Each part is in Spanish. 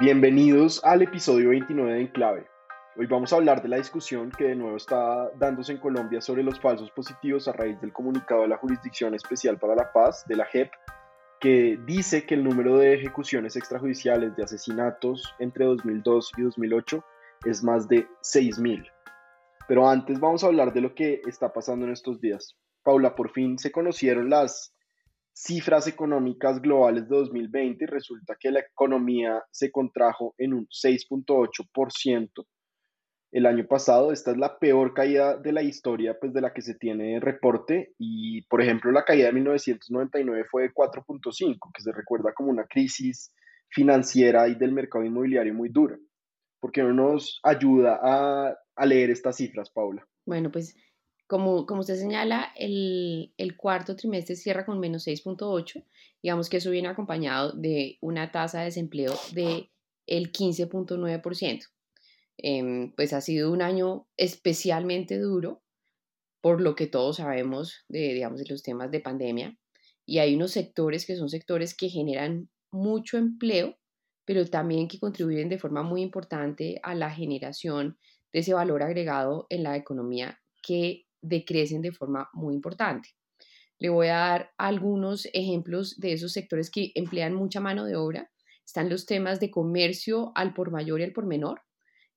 Bienvenidos al episodio 29 de Enclave. Hoy vamos a hablar de la discusión que de nuevo está dándose en Colombia sobre los falsos positivos a raíz del comunicado de la Jurisdicción Especial para la Paz, de la JEP, que dice que el número de ejecuciones extrajudiciales de asesinatos entre 2002 y 2008 es más de 6.000. Pero antes vamos a hablar de lo que está pasando en estos días. Paula, por fin se conocieron las cifras económicas globales de 2020 y resulta que la economía se contrajo en un 6.8% el año pasado. Esta es la peor caída de la historia pues, de la que se tiene reporte y, por ejemplo, la caída de 1999 fue de 4.5, que se recuerda como una crisis financiera y del mercado inmobiliario muy dura. ¿Por qué no nos ayuda a, a leer estas cifras, Paula? Bueno, pues como, como usted señala, el, el cuarto trimestre cierra con menos 6.8. Digamos que eso viene acompañado de una tasa de desempleo de el 15.9%. Em, pues ha sido un año especialmente duro por lo que todos sabemos de, digamos, de los temas de pandemia. Y hay unos sectores que son sectores que generan mucho empleo, pero también que contribuyen de forma muy importante a la generación de ese valor agregado en la economía que decrecen de forma muy importante. Le voy a dar algunos ejemplos de esos sectores que emplean mucha mano de obra. Están los temas de comercio al por mayor y al por menor,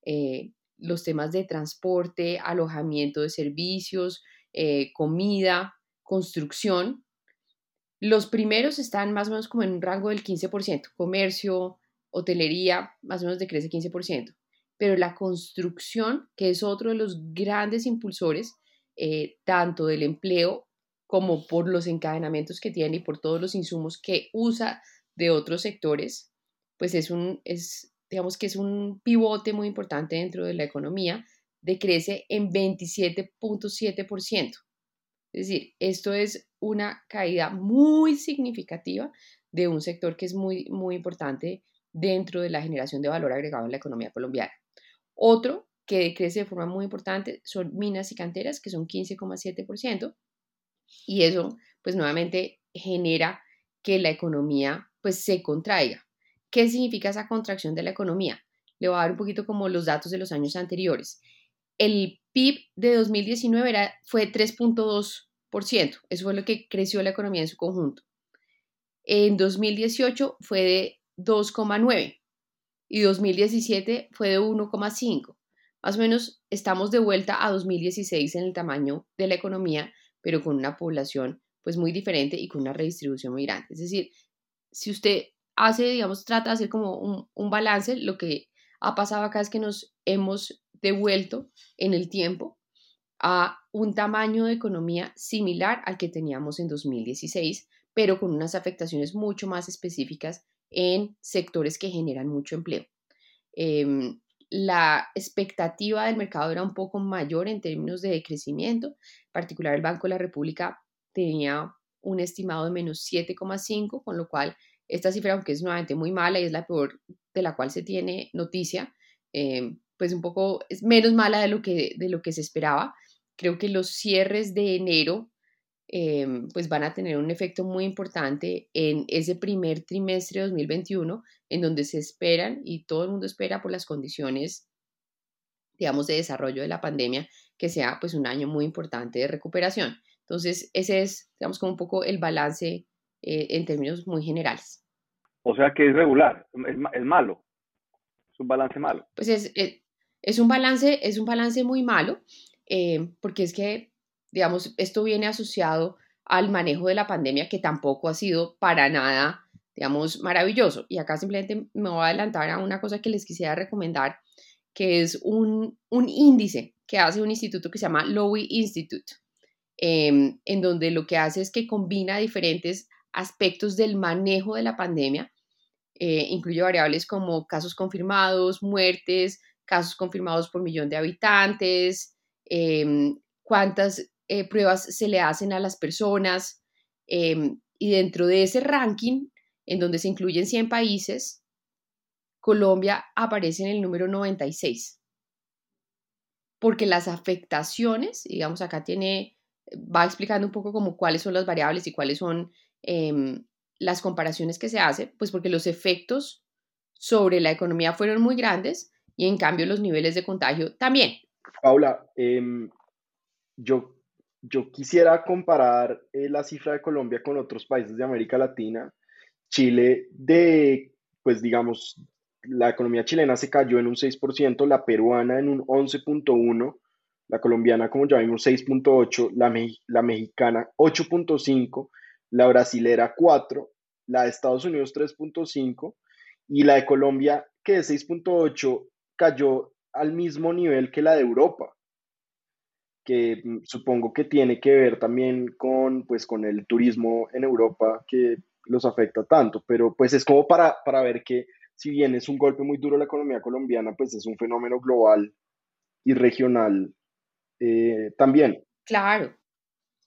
eh, los temas de transporte, alojamiento de servicios, eh, comida, construcción. Los primeros están más o menos como en un rango del 15%, comercio, hotelería, más o menos decrece 15%, pero la construcción, que es otro de los grandes impulsores, eh, tanto del empleo como por los encadenamientos que tiene y por todos los insumos que usa de otros sectores, pues es un, es, digamos que es un pivote muy importante dentro de la economía, decrece en 27.7%. Es decir, esto es una caída muy significativa de un sector que es muy, muy importante dentro de la generación de valor agregado en la economía colombiana. Otro que decrece de forma muy importante son minas y canteras, que son 15,7%, y eso pues nuevamente genera que la economía pues se contraiga. ¿Qué significa esa contracción de la economía? Le voy a dar un poquito como los datos de los años anteriores. El PIB de 2019 era, fue 3.2%, eso fue lo que creció la economía en su conjunto. En 2018 fue de 2,9 y 2017 fue de 1,5. Más o menos estamos de vuelta a 2016 en el tamaño de la economía, pero con una población pues muy diferente y con una redistribución muy grande. Es decir, si usted hace, digamos, trata de hacer como un, un balance, lo que ha pasado acá es que nos hemos devuelto en el tiempo a un tamaño de economía similar al que teníamos en 2016, pero con unas afectaciones mucho más específicas en sectores que generan mucho empleo. Em, la expectativa del mercado era un poco mayor en términos de crecimiento, en particular el Banco de la República tenía un estimado de menos 7,5, con lo cual esta cifra, aunque es nuevamente muy mala y es la peor de la cual se tiene noticia, eh, pues un poco es menos mala de lo, que, de lo que se esperaba. Creo que los cierres de enero eh, pues van a tener un efecto muy importante en ese primer trimestre de 2021, en donde se esperan y todo el mundo espera por las condiciones, digamos, de desarrollo de la pandemia, que sea pues un año muy importante de recuperación. Entonces, ese es, digamos, como un poco el balance eh, en términos muy generales. O sea que es regular, es, malo, es un balance malo. Pues es, es, un, balance, es un balance muy malo, eh, porque es que, digamos, esto viene asociado al manejo de la pandemia que tampoco ha sido para nada, digamos, maravilloso. Y acá simplemente me voy a adelantar a una cosa que les quisiera recomendar, que es un, un índice que hace un instituto que se llama Lowy Institute, eh, en donde lo que hace es que combina diferentes aspectos del manejo de la pandemia eh, incluye variables como casos confirmados, muertes, casos confirmados por millón de habitantes, em, cuántas eh, pruebas se le hacen a las personas. Em, y dentro de ese ranking, en donde se incluyen 100 países, Colombia aparece en el número 96. Porque las afectaciones, digamos, acá tiene, va explicando un poco como cuáles son las variables y cuáles son em, las comparaciones que se hace, pues porque los efectos sobre la economía fueron muy grandes y en cambio los niveles de contagio también. Paula, em, yo, yo quisiera comparar eh, la cifra de Colombia con otros países de América Latina. Chile, de, pues digamos, la economía chilena se cayó en un 6%, la peruana en un 11.1%, la colombiana, como ya vimos, 6.8%, la, la mexicana 8.5%, la brasilera 4%, la de Estados Unidos 3.5% y la de Colombia, que de 6.8%, cayó al mismo nivel que la de Europa que mm, supongo que tiene que ver también con, pues, con el turismo en Europa que los afecta tanto, pero pues es como para, para ver que si bien es un golpe muy duro a la economía colombiana, pues es un fenómeno global y regional eh, también. Claro,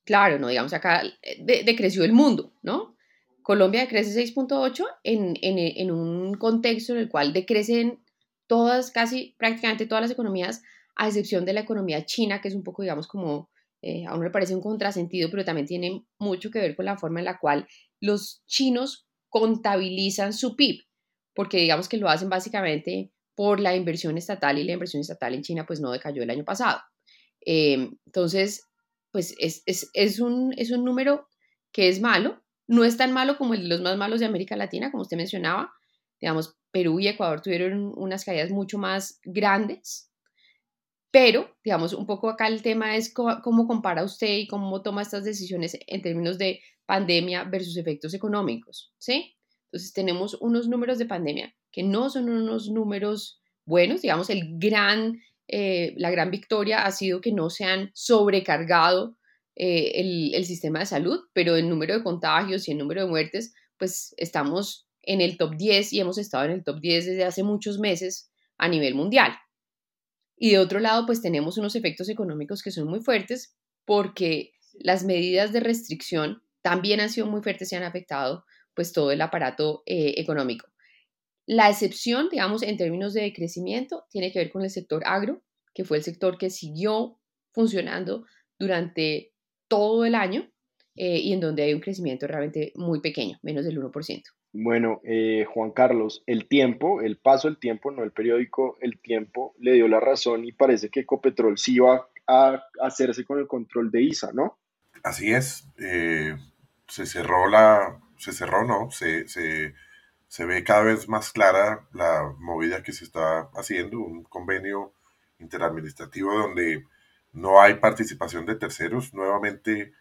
claro, no digamos acá eh, decreció el mundo, ¿no? Colombia decrece 6.8 en, en, en un contexto en el cual decrecen todas, casi prácticamente todas las economías a excepción de la economía china, que es un poco, digamos, como eh, a uno le parece un contrasentido, pero también tiene mucho que ver con la forma en la cual los chinos contabilizan su PIB, porque digamos que lo hacen básicamente por la inversión estatal y la inversión estatal en China pues no decayó el año pasado. Eh, entonces, pues es, es, es, un, es un número que es malo, no es tan malo como el de los más malos de América Latina, como usted mencionaba. Digamos, Perú y Ecuador tuvieron unas caídas mucho más grandes, pero, digamos, un poco acá el tema es cómo, compara usted y cómo toma estas decisiones en términos de pandemia versus efectos económicos, ¿sí? Entonces tenemos unos números de pandemia que no son unos números buenos, digamos, el gran, eh, la gran victoria ha sido que no se han sobrecargado eh, el, el sistema de salud, pero el número de contagios y el número de muertes, pues estamos en el top 10 y hemos estado en el top 10 desde hace muchos meses a nivel mundial. Y de otro lado, pues tenemos unos efectos económicos que son muy fuertes porque las medidas de restricción también han sido muy fuertes y han afectado pues todo el aparato eh, económico. La excepción, digamos, en términos de crecimiento, tiene que ver con el sector agro, que fue el sector que siguió funcionando durante todo el año eh, y en donde hay un crecimiento realmente muy pequeño, menos del 1%. Bueno, eh, Juan Carlos, el tiempo, el paso del tiempo, no el periódico, el tiempo le dio la razón y parece que Ecopetrol sí va a hacerse con el control de ISA, ¿no? Así es. Eh, se cerró la, se cerró, ¿no? Se, se, se ve cada vez más clara la movida que se está haciendo, un convenio interadministrativo donde no hay participación de terceros. Nuevamente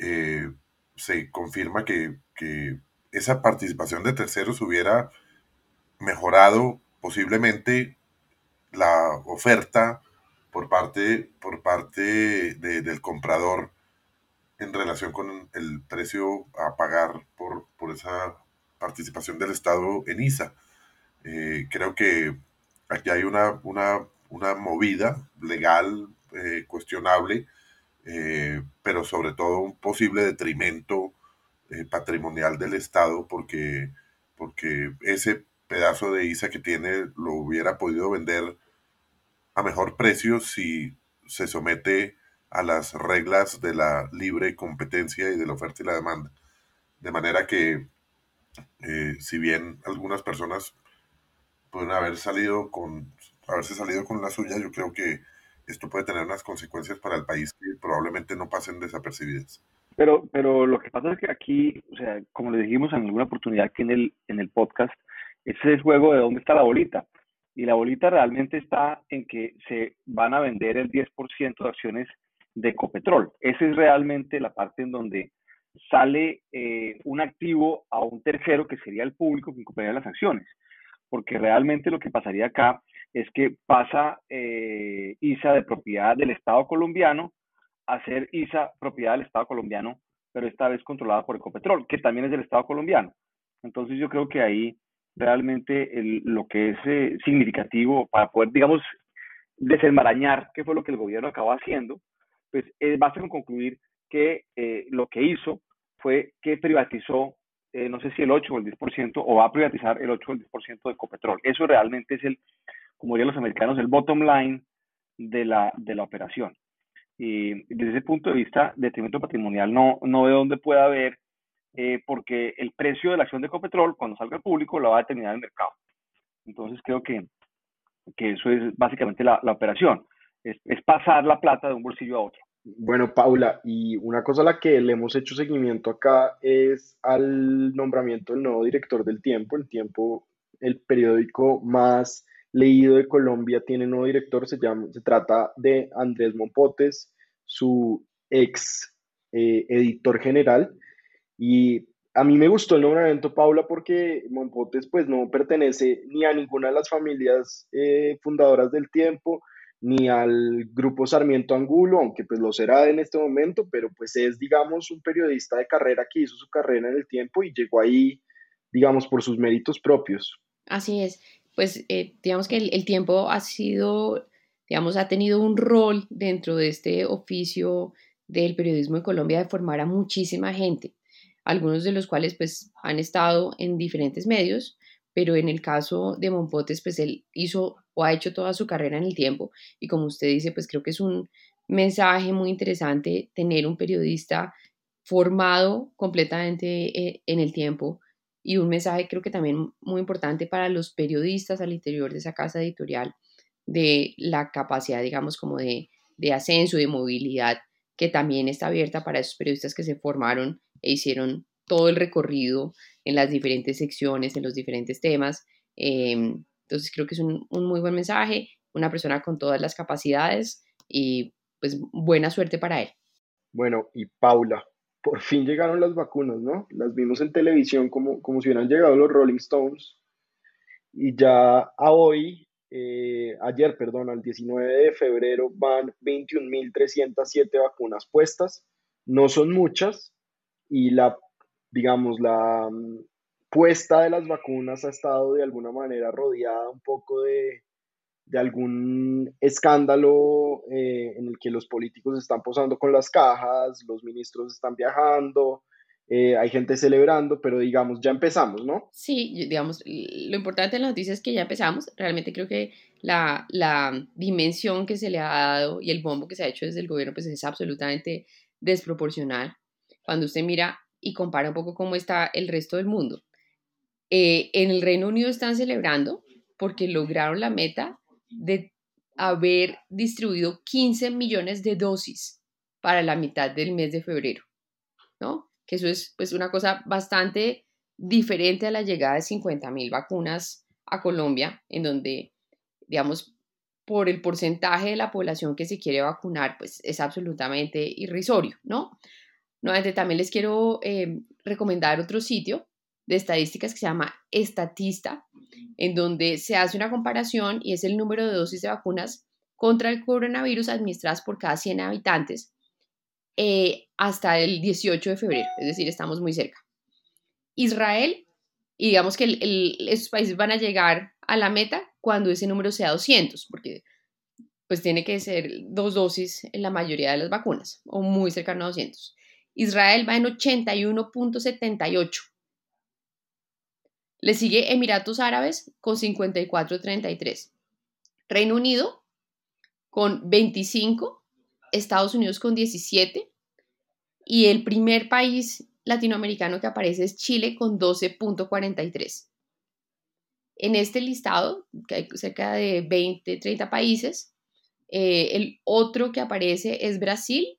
eh, se confirma que, que esa participación de terceros hubiera mejorado posiblemente la oferta por parte, por parte del comprador en relación con el precio a pagar por, esa participación del Estado en ISA. Eh, creo que aquí hay una, una, movida legal eh, cuestionable, eh, pero sobre todo un posible detrimento eh, patrimonial del Estado porque, porque ese pedazo de ISA que tiene lo hubiera podido vender a mejor precio si se somete a las reglas de la libre competencia y de la oferta y la demanda. De manera que, eh, si bien algunas personas pueden haber salido con, haberse salido con la suya, yo creo que esto puede tener unas consecuencias para el país que probablemente no pasen desapercibidas. Pero, pero lo que pasa es que aquí, o sea, como le dijimos en alguna oportunidad aquí en el, en el podcast, ese es el juego de dónde está la bolita. Y la bolita realmente está en que se van a vender el 10% de acciones de Ecopetrol. Esa es realmente la parte en donde sale eh, un activo a un tercero que sería el público que compraría las acciones. Porque realmente lo que pasaría acá es que pasa eh, ISA de propiedad del Estado colombiano hacer ISA propiedad del Estado colombiano, pero esta vez controlada por Ecopetrol, que también es del Estado colombiano. Entonces yo creo que ahí realmente lo que es eh, significativo para poder, digamos, desenmarañar qué fue lo que el gobierno acabó haciendo, pues eh, basta con concluir que eh, lo que hizo fue que privatizó, no sé si el 8 o el 10%, o va a privatizar el 8 o el 10% de Copetrol. Eso realmente es el, como dirían los americanos, el bottom line de la, de la operación. Y desde ese punto de vista, detrimento patrimonial no, no veo dónde pueda haber, eh, porque el precio de la acción de Copetrol, cuando salga al público, lo va a determinar el mercado. Entonces creo que, que eso es básicamente la, la operación, es, es, pasar la plata de un bolsillo a otro. Bueno, Paula, y una cosa a la que le hemos hecho seguimiento acá es al nombramiento del nuevo director del Tiempo. El Tiempo, el periódico más leído de Colombia tiene nuevo director, se, llama, se trata de Andrés Mompotes, su ex eh, editor general. Y a mí me gustó el nombramiento, Paula, porque Mompotes pues no pertenece ni a ninguna de las familias eh, fundadoras del tiempo, ni al grupo Sarmiento Angulo, aunque pues lo será en este momento, pero pues es, digamos, un periodista de carrera que hizo su carrera en el tiempo y llegó ahí, digamos, por sus méritos propios. Así es pues eh, digamos que el, tiempo ha sido, digamos, ha tenido un rol dentro de este oficio del periodismo en Colombia de formar a muchísima gente, algunos de los cuales pues han estado en diferentes medios, pero en el caso de Monpotes pues él hizo o ha hecho toda su carrera en el tiempo y como usted dice pues creo que es un mensaje muy interesante tener un periodista formado completamente eh, en el tiempo y un mensaje creo que también muy importante para los periodistas al interior de esa casa editorial de la capacidad, digamos, como de, de ascenso, de movilidad, que también está abierta para esos periodistas que se formaron e hicieron todo el recorrido en las diferentes secciones, en los diferentes temas. Em, entonces creo que es un, un, muy buen mensaje, una persona con todas las capacidades y pues buena suerte para él. Bueno, y Paula, por fin llegaron las vacunas, ¿no? Las vimos en televisión como, como si hubieran llegado los Rolling Stones. Y ya a hoy, eh, ayer, perdón, al 19 de febrero, van 21.307 vacunas puestas. No son muchas y la, digamos, la mm, puesta de las vacunas ha estado de alguna manera rodeada un poco de, de algún escándalo eh, en el que los políticos están posando con las cajas, los ministros están viajando, eh, hay gente celebrando, pero digamos, ya empezamos, ¿no? Sí, digamos, lo importante de la noticia es que ya empezamos. Realmente creo que la, la, dimensión que se le ha dado y el bombo que se ha hecho desde el gobierno pues es absolutamente desproporcional. Cuando usted mira y compara un poco cómo está el resto del mundo. Eh, en el Reino Unido están celebrando porque lograron la meta de haber distribuido 15 millones de dosis para la mitad del mes de febrero, ¿no? Que eso es pues una cosa bastante diferente a la llegada de 50 mil vacunas a Colombia, en donde, digamos, por el porcentaje de la población que se quiere vacunar, pues es absolutamente irrisorio, ¿no? Nuevamente también les quiero eh, recomendar otro sitio de estadísticas que se llama Estatista, en donde se hace una comparación y es el número de dosis de vacunas contra el coronavirus administradas por cada 100 habitantes eh, hasta el 18 de febrero, es decir, estamos muy cerca. Israel, y digamos que esos países van a llegar a la meta cuando ese número sea 200, porque pues tiene que ser dos dosis en la mayoría de las vacunas, o muy cercano a 200. Israel va en 81.78 le sigue Emiratos Árabes con 54.33. Reino Unido con 25. Estados Unidos con 17. Y el primer país latinoamericano que aparece es Chile con 12.43. En este listado, que hay cerca de 20, 30 países, eh, el otro que aparece es Brasil,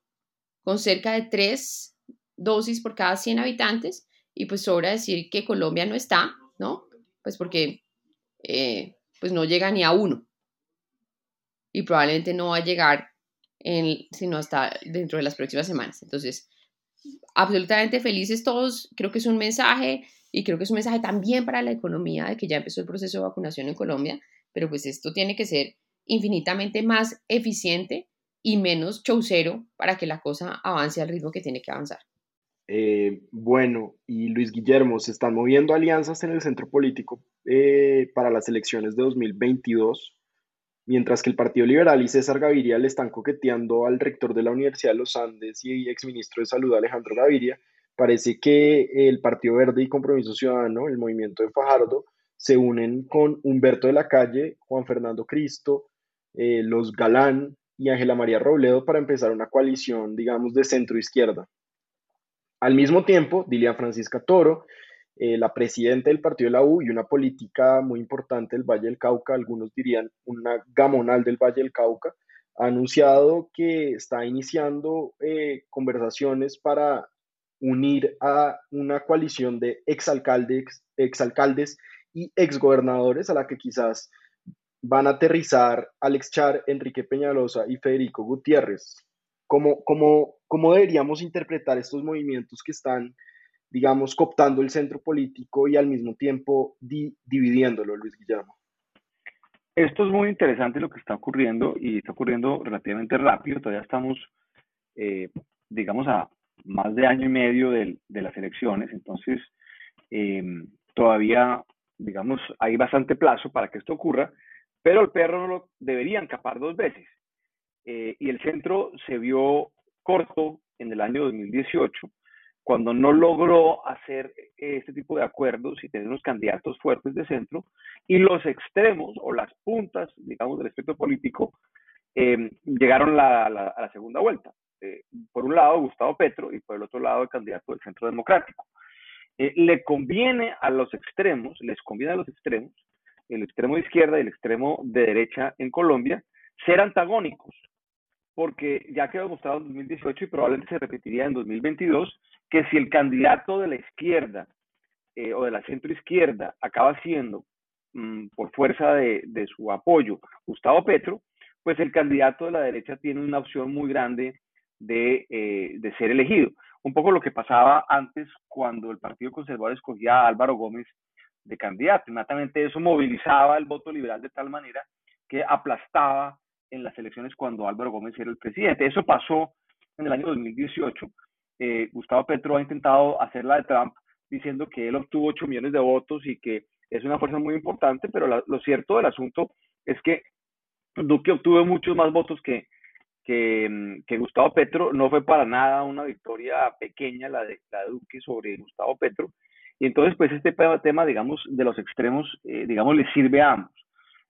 con cerca de 3 dosis por cada 100 habitantes. Y pues sobra decir que Colombia no está, ¿no? Pues porque eh, pues no llega ni a uno. Y probablemente no va a llegar en, sino hasta dentro de las próximas semanas. Entonces, absolutamente felices todos. Creo que es un mensaje y creo que es un mensaje también para la economía de que ya empezó el proceso de vacunación en Colombia, pero pues esto tiene que ser infinitamente más eficiente y menos chaucero para que la cosa avance al ritmo que tiene que avanzar. Eh, bueno, y Luis Guillermo, se están moviendo alianzas en el centro político eh, para las elecciones de 2022, mientras que el Partido Liberal y César Gaviria le están coqueteando al rector de la Universidad de los Andes y exministro de Salud Alejandro Gaviria. Parece que el Partido Verde y Compromiso Ciudadano, el movimiento de Fajardo, se unen con Humberto de la Calle, Juan Fernando Cristo, eh, los Galán y Ángela María Robledo para empezar una coalición, digamos, de centro izquierda. Al mismo tiempo, Dilia Francisca Toro, eh, la presidenta del partido de la U y una política muy importante del Valle del Cauca, algunos dirían una gamonal del Valle del Cauca, ha anunciado que está iniciando eh, conversaciones para unir a una coalición de exalcaldes, exalcaldes y exgobernadores a la que quizás van a aterrizar Alex Char, Enrique Peñalosa y Federico Gutiérrez. ¿Cómo, cómo, cómo deberíamos interpretar estos movimientos que están, digamos, cooptando el centro político y al mismo tiempo dividiéndolo, Luis Guillermo? Esto es muy interesante lo que está ocurriendo y está ocurriendo relativamente rápido. Todavía estamos, eh, digamos, a más de año y medio de, las elecciones. Entonces, eh, todavía, digamos, hay bastante plazo para que esto ocurra. Pero el perro lo deberían capar dos veces. Eh, y el centro se vio corto en el año 2018, cuando no logró hacer este tipo de acuerdos y tener unos candidatos fuertes de centro, y los extremos o las puntas, digamos, del espectro político eh, llegaron a la segunda vuelta. Eh, por un lado, Gustavo Petro y por el otro lado, el candidato del Centro Democrático. le conviene a los extremos, les conviene a los extremos, el extremo de izquierda y el extremo de derecha en Colombia, ser antagónicos, porque ya quedó demostrado en 2018 y probablemente se repetiría en 2022, que si el candidato de la izquierda eh, o de la centroizquierda acaba siendo, mm, por fuerza de, su apoyo, Gustavo Petro, pues el candidato de la derecha tiene una opción muy grande de, eh, de ser elegido. Un poco lo que pasaba antes cuando el Partido Conservador escogía a Álvaro Gómez de candidato. Inmediatamente eso movilizaba el voto liberal de tal manera que aplastaba en las elecciones cuando Álvaro Gómez era el presidente. Eso pasó en el año 2018. Eh, Gustavo Petro ha intentado hacer la de Trump diciendo que él obtuvo 8 millones de votos y que es una fuerza muy importante, pero lo cierto del asunto es que Duque obtuvo muchos más votos que, que, mm, Gustavo Petro. No fue para nada una victoria pequeña la de, la de Duque sobre Gustavo Petro. Y entonces, pues este tema, digamos, de los extremos, eh, digamos, le sirve a ambos.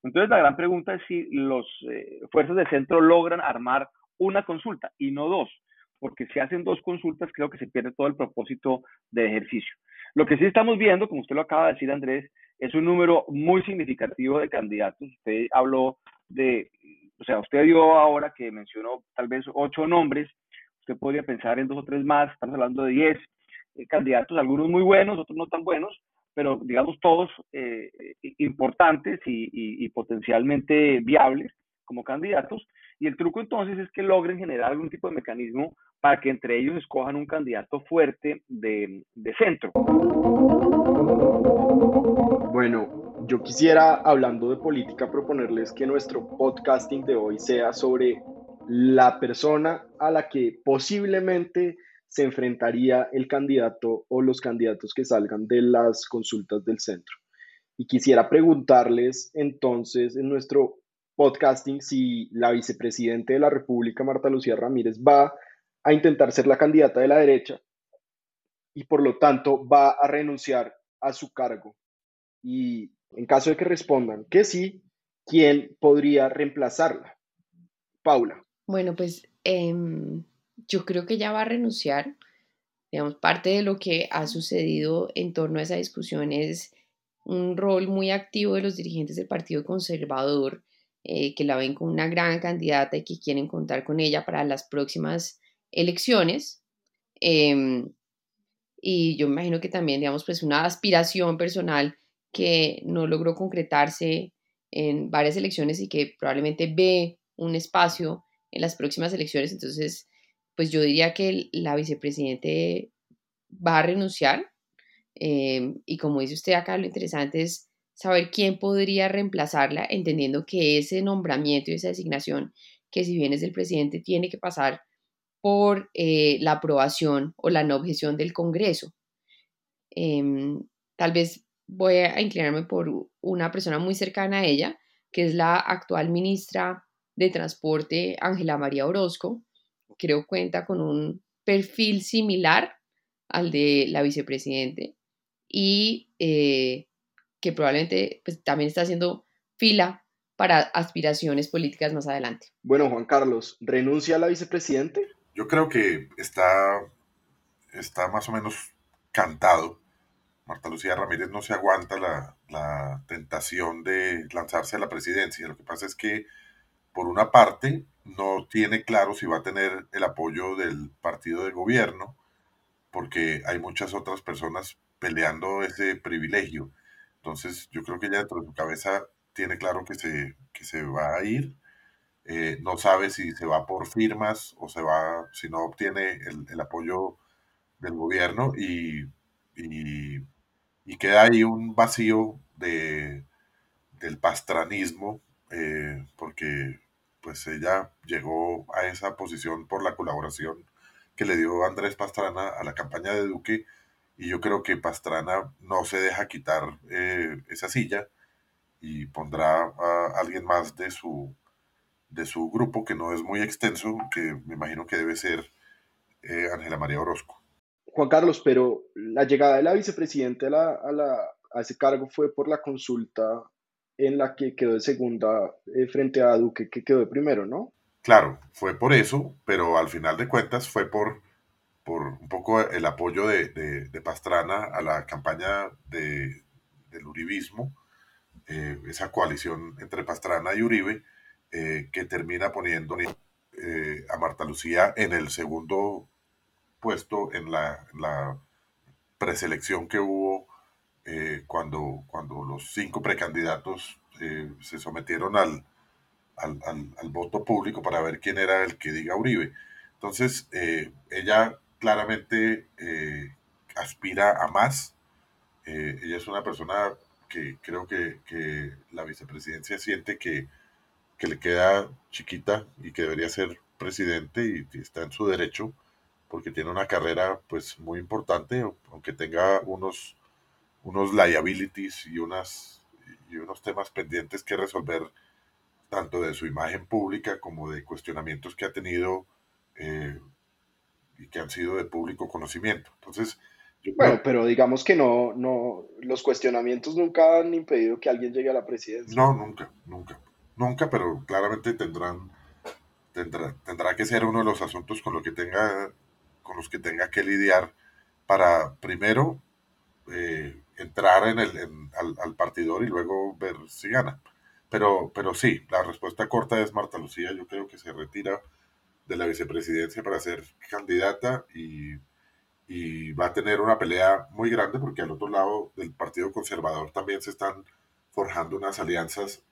Entonces, la gran pregunta es si los eh, fuerzas de centro logran armar una consulta y no dos, porque si hacen dos consultas, creo que se pierde todo el propósito del ejercicio. Lo que sí estamos viendo, como usted lo acaba de decir, Andrés, es un número muy significativo de candidatos. Usted habló de, o sea, usted dio ahora que mencionó tal vez ocho nombres, usted podría pensar en dos o tres más, estamos hablando de diez. Eh, candidatos, algunos muy buenos, otros no tan buenos, pero digamos todos eh, importantes y, potencialmente viables como candidatos. Y el truco entonces es que logren generar algún tipo de mecanismo para que entre ellos escojan un candidato fuerte de, de centro. Bueno, yo quisiera, hablando de política, proponerles que nuestro podcasting de hoy sea sobre la persona a la que posiblemente se enfrentaría el candidato o los candidatos que salgan de las consultas del centro. Y quisiera preguntarles entonces en nuestro podcasting si la vicepresidente de la República, Marta Lucía Ramírez, va a intentar ser la candidata de la derecha y por lo tanto va a renunciar a su cargo. Y en caso de que respondan que sí, ¿quién podría reemplazarla? Paula. Bueno, pues em, yo creo que ya va a renunciar. Digamos, parte de lo que ha sucedido en torno a esa discusión es un rol muy activo de los dirigentes del Partido Conservador, eh, que la ven como una gran candidata y que quieren contar con ella para las próximas elecciones. Em, y yo me imagino que también, digamos, pues una aspiración personal que no logró concretarse en varias elecciones y que probablemente ve un espacio en las próximas elecciones. Entonces, pues yo diría que la vicepresidente va a renunciar. Em, y como dice usted acá, lo interesante es saber quién podría reemplazarla, entendiendo que ese nombramiento y esa designación, que si bien es del presidente, tiene que pasar por eh, la aprobación o la no objeción del Congreso. Em, tal vez voy a inclinarme por una persona muy cercana a ella, que es la actual ministra de Transporte, Ángela María Orozco. Creo cuenta con un perfil similar al de la vicepresidente y eh, que probablemente pues, también está haciendo fila para aspiraciones políticas más adelante. Bueno, Juan Carlos, ¿renuncia a la vicepresidente? Yo creo que está, está más o menos cantado. Marta Lucía Ramírez no se aguanta la, la tentación de lanzarse a la presidencia. Lo que pasa es que, por una parte, no tiene claro si va a tener el apoyo del partido de gobierno, porque hay muchas otras personas peleando ese privilegio. Entonces, yo creo que ella dentro de su cabeza tiene claro que se, que se va a ir. Eh, no sabe si se va por firmas o se va, si no obtiene el, apoyo del gobierno y, y, queda ahí un vacío de, del pastranismo, eh, porque pues ella llegó a esa posición por la colaboración que le dio Andrés Pastrana a la campaña de Duque y yo creo que Pastrana no se deja quitar eh, esa silla y pondrá a alguien más de su, de su grupo, que no es muy extenso, que me imagino que debe ser eh, Ángela María Orozco. Juan Carlos, pero la llegada de la vicepresidenta a, la, a, ese cargo fue por la consulta en la que quedó de segunda eh, frente a Duque, que quedó de primero, ¿no? Claro, fue por eso, pero al final de cuentas fue por, por un poco el apoyo de, de, Pastrana a la campaña de, del uribismo, eh, esa coalición entre Pastrana y Uribe, eh, que termina poniendo a Marta Lucía en el segundo puesto en la, la preselección que hubo cuando, cuando los cinco precandidatos se sometieron al, al, voto público para ver quién era el que diga Uribe. Entonces, ella claramente aspira a más. ella es una persona que creo que, que la vicepresidencia siente que, que, le queda chiquita y que debería ser presidente y, está en su derecho porque tiene una carrera pues muy importante, aunque tenga unos, unos liabilities y, unas, y unos temas pendientes que resolver tanto de su imagen pública como de cuestionamientos que ha tenido eh, y que han sido de público conocimiento. Entonces, bueno, pero digamos que no, no, los cuestionamientos nunca han impedido que alguien llegue a la presidencia. No, nunca, nunca, nunca, pero claramente tendrán, tendrá, tendrá que ser uno de los asuntos con, lo que tenga, con los que tenga que lidiar para primero eh, entrar en el, al, al, partidor y luego ver si gana. Pero, pero sí, la respuesta corta es Marta Lucía, yo creo que se retira de la vicepresidencia para ser candidata y y va a tener una pelea muy grande porque al otro lado del Partido Conservador también se están forjando unas alianzas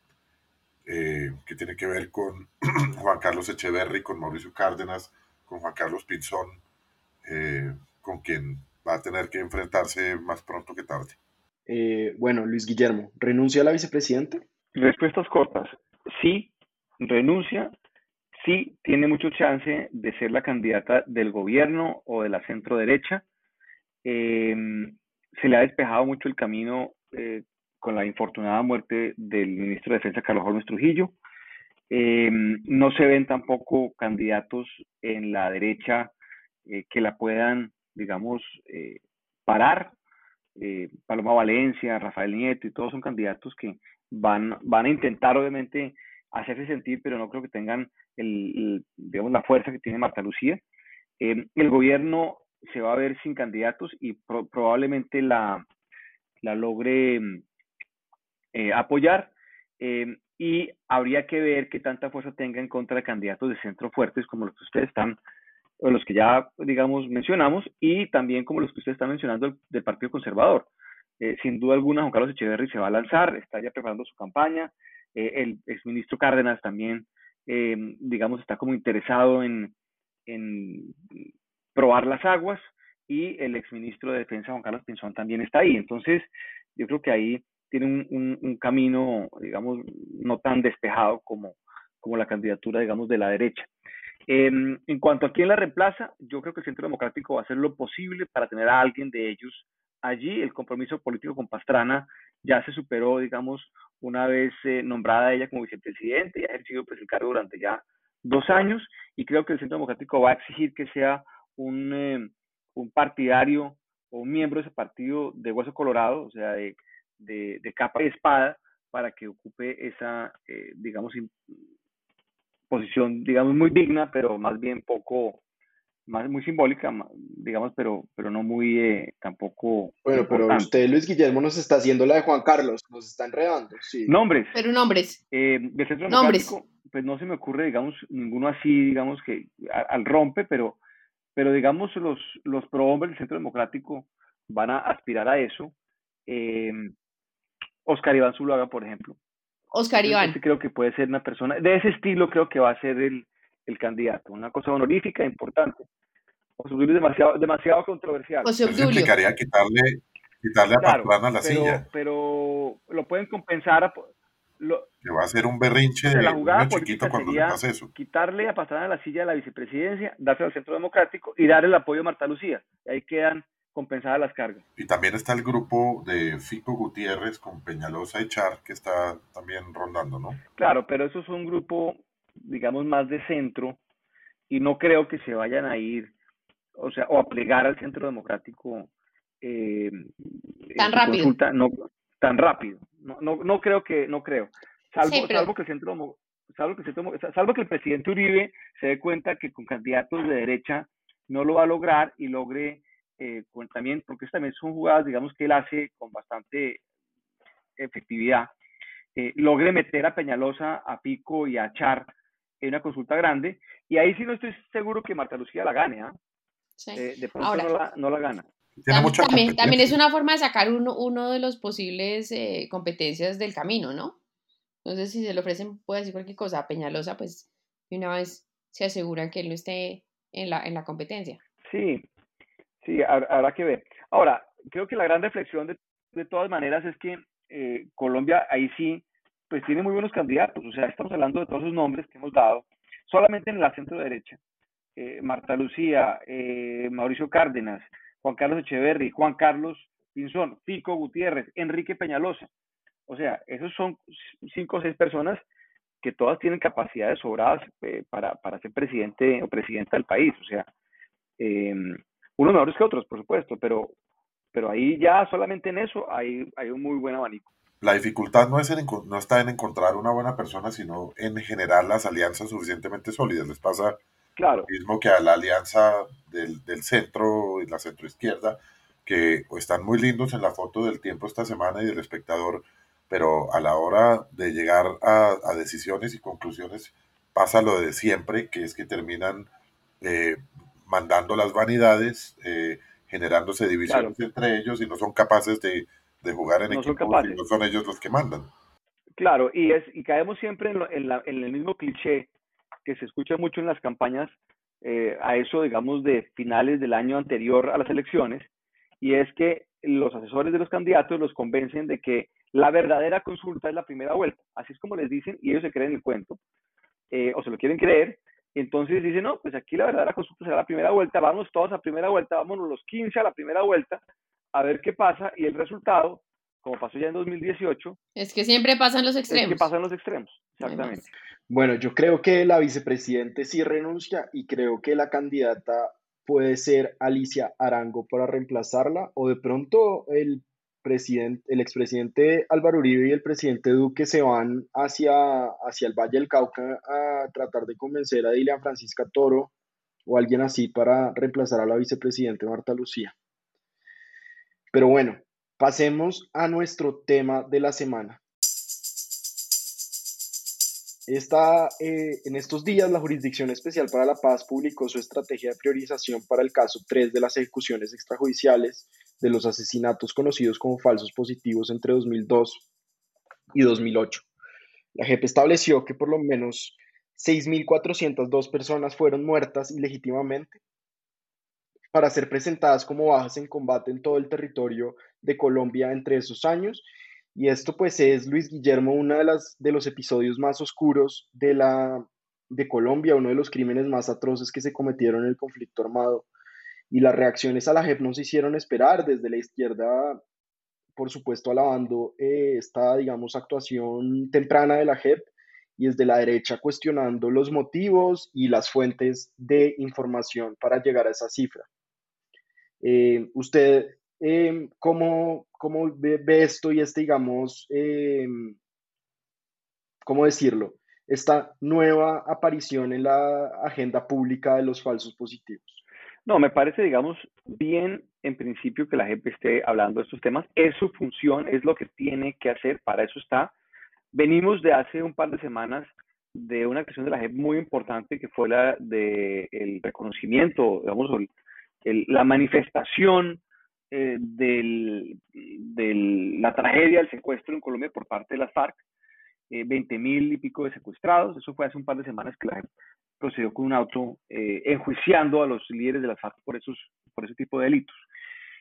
eh, que tienen que ver con Juan Carlos Echeverry, con Mauricio Cárdenas, con Juan Carlos Pinzón, eh, con quien va a tener que enfrentarse más pronto que tarde. Eh, bueno, Luis Guillermo, ¿renuncia a la vicepresidente? Respuestas cortas. Sí, renuncia sí tiene mucho chance de ser la candidata del gobierno o de la centro derecha. Em, se le ha despejado mucho el camino eh, con la infortunada muerte del ministro de Defensa Carlos Holmes Trujillo. Em, no se ven tampoco candidatos en la derecha eh, que la puedan, digamos, eh, parar. Paloma Valencia, Rafael Nieto y todos son candidatos que van, van a intentar, obviamente, hacerse sentir, pero no creo que tengan el, digamos, la fuerza que tiene Marta Lucía. Eh, el gobierno se va a ver sin candidatos y probablemente la, la logre eh, apoyar. Eh, y habría que ver qué tanta fuerza tenga en contra de candidatos de centro fuertes como los que ustedes están, o los que ya, digamos, mencionamos, y también como los que ustedes están mencionando del, Partido Conservador. sin duda alguna, Juan Carlos Echeverry se va a lanzar, está ya preparando su campaña. el exministro Cárdenas también eh, digamos, está como interesado en, en, probar las aguas y el exministro de Defensa, Juan Carlos Pinzón, también está ahí. Entonces, yo creo que ahí tiene un, un, camino, digamos, no tan despejado como, como la candidatura, digamos, de la derecha. Em, en cuanto a quién la reemplaza, yo creo que el Centro Democrático va a hacer lo posible para tener a alguien de ellos allí. El compromiso político con Pastrana ya se superó, digamos, una vez eh, nombrada ella como vicepresidente y ha ejercido pues, el cargo durante ya dos años y creo que el Centro Democrático va a exigir que sea un, eh, un partidario o un miembro de ese partido de hueso colorado, o sea, de, de, capa y espada, para que ocupe esa, eh, digamos, posición, digamos, muy digna, pero más bien poco, más muy simbólica, digamos, pero, pero no muy eh, tampoco. Bueno, pero usted, Luis Guillermo, nos está haciendo la de Juan Carlos, nos está enredando. Sí. Nombres. Pero nombres. Eh, nombres. pues no se me ocurre, digamos, ninguno así, digamos, que al rompe, pero, pero digamos, los, los pro hombres del Centro Democrático van a aspirar a eso. Eh, Oscar Iván Zuluaga, por ejemplo. Oscar Iván. creo que puede ser una persona, de ese estilo creo que va a ser el, el candidato, una cosa honorífica, importante. José Obdulio es demasiado, demasiado controversial. José Obdulio. Eso implicaría quitarle, quitarle a claro, Pastrana la silla. Pero lo pueden compensar. A, lo, que va a ser un berrinche de, la jugada chiquito cuando le pase eso. Quitarle a Pastrana la silla de la vicepresidencia, darse al Centro Democrático y darle el apoyo a Marta Lucía. Y ahí quedan compensadas las cargas. Y también está el grupo de Fico Gutiérrez con Peñalosa y Char, que está también rondando, ¿no? Claro, pero eso es un grupo digamos, más de centro y no creo que se vayan a ir, o sea, o a plegar al centro democrático eh, tan rápido. no, tan rápido. No, no, no creo que, no creo. Salvo, salvo que el centro salvo que, el salvo que el presidente Uribe se dé cuenta que con candidatos de derecha no lo va a lograr y logre eh, también, porque también son jugadas, digamos, que él hace con bastante efectividad, eh, logre meter a Peñalosa, a Pico y a Char en una consulta grande, y ahí sí no estoy seguro que Marta Lucía la gane, ¿ah? Eh, de pronto no, la, no, la, gana. También, también, es una forma de sacar uno, uno de los posibles eh, competencias del camino, ¿no? Entonces, si se le ofrecen, puede decir cualquier cosa a Peñalosa, pues de una vez se aseguran que él no esté en la, en la competencia. Sí, sí, habrá que ver. Ahora, creo que la gran reflexión de, de todas maneras es que eh, Colombia ahí sí pues tiene muy buenos candidatos. O sea, estamos hablando de todos esos nombres que hemos dado, solamente en la centro derecha. Eh, Marta Lucía, eh, Mauricio Cárdenas, Juan Carlos Echeverry, Juan Carlos Pinzón, Pico Gutiérrez, Enrique Peñalosa. O sea, esos son cinco o seis personas que todas tienen capacidades sobradas eh, para, para, ser presidente o presidenta del país. O sea, unos mejores que otros, por supuesto, pero, pero ahí ya solamente en eso hay, hay un muy buen abanico la dificultad no, es no está en encontrar una buena persona, sino en generar las alianzas suficientemente sólidas. Les pasa claro. lo mismo que a la alianza del, del centro y la centroizquierda, que están muy lindos en la foto del tiempo esta semana y del espectador, pero a la hora de llegar a, decisiones y conclusiones pasa lo de siempre, que es que terminan eh, mandando las vanidades, eh, generándose divisiones entre ellos y no son capaces de de jugar en equipo y no son ellos los que mandan. Claro, y es y caemos siempre en, en, el mismo cliché que se escucha mucho en las campañas eh, a eso, digamos, de finales del año anterior a las elecciones, y es que los asesores de los candidatos los convencen de que la verdadera consulta es la primera vuelta. Así es como les dicen y ellos se creen el cuento, eh, o se lo quieren creer. Entonces dicen, no, pues aquí la verdadera consulta será la primera vuelta, vamos todos a primera vuelta, vámonos los 15 a la primera vuelta, a ver qué pasa y el resultado, como pasó ya en 2018. Es que siempre pasan los extremos. Es que pasan los extremos, exactamente. Bueno, yo creo que la vicepresidente sí renuncia y creo que la candidata puede ser Alicia Arango para reemplazarla o de pronto el presidente, el expresidente Álvaro Uribe y el presidente Duque se van hacia, hacia el Valle del Cauca a tratar de convencer a Dilian Francisca Toro o alguien así para reemplazar a la vicepresidente Marta Lucía. Pero bueno, pasemos a nuestro tema de la semana. Esta, eh, en estos días, la Jurisdicción Especial para la Paz publicó su estrategia de priorización para el caso 3 de las ejecuciones extrajudiciales de los asesinatos conocidos como falsos positivos entre 2002 y 2008. La JEP estableció que por lo menos 6.402 personas fueron muertas ilegítimamente para ser presentadas como bajas en combate en todo el territorio de Colombia entre esos años. Y esto pues es, Luis Guillermo, uno de, de los episodios más oscuros de la, de Colombia, uno de los crímenes más atroces que se cometieron en el conflicto armado. Y las reacciones a la JEP no se hicieron esperar desde la izquierda, por supuesto, alabando eh, esta, digamos, actuación temprana de la JEP y desde la derecha cuestionando los motivos y las fuentes de información para llegar a esa cifra. Eh, ¿Usted eh, cómo, cómo ve, esto y este, digamos, cómo decirlo? esta nueva aparición en la agenda pública de los falsos positivos? No, me parece, digamos, bien en principio que la gente esté hablando de estos temas. Es su función, es lo que tiene que hacer, para eso está. Venimos de hace un par de semanas de una acción de la JEP muy importante que fue la del el reconocimiento, digamos, la manifestación eh, de la tragedia del secuestro en Colombia por parte de las FARC eh, 20 mil y pico de secuestrados. Eso fue hace un par de semanas que la gente procedió con un auto eh, enjuiciando a los líderes de la FARC por, esos, por ese tipo de delitos.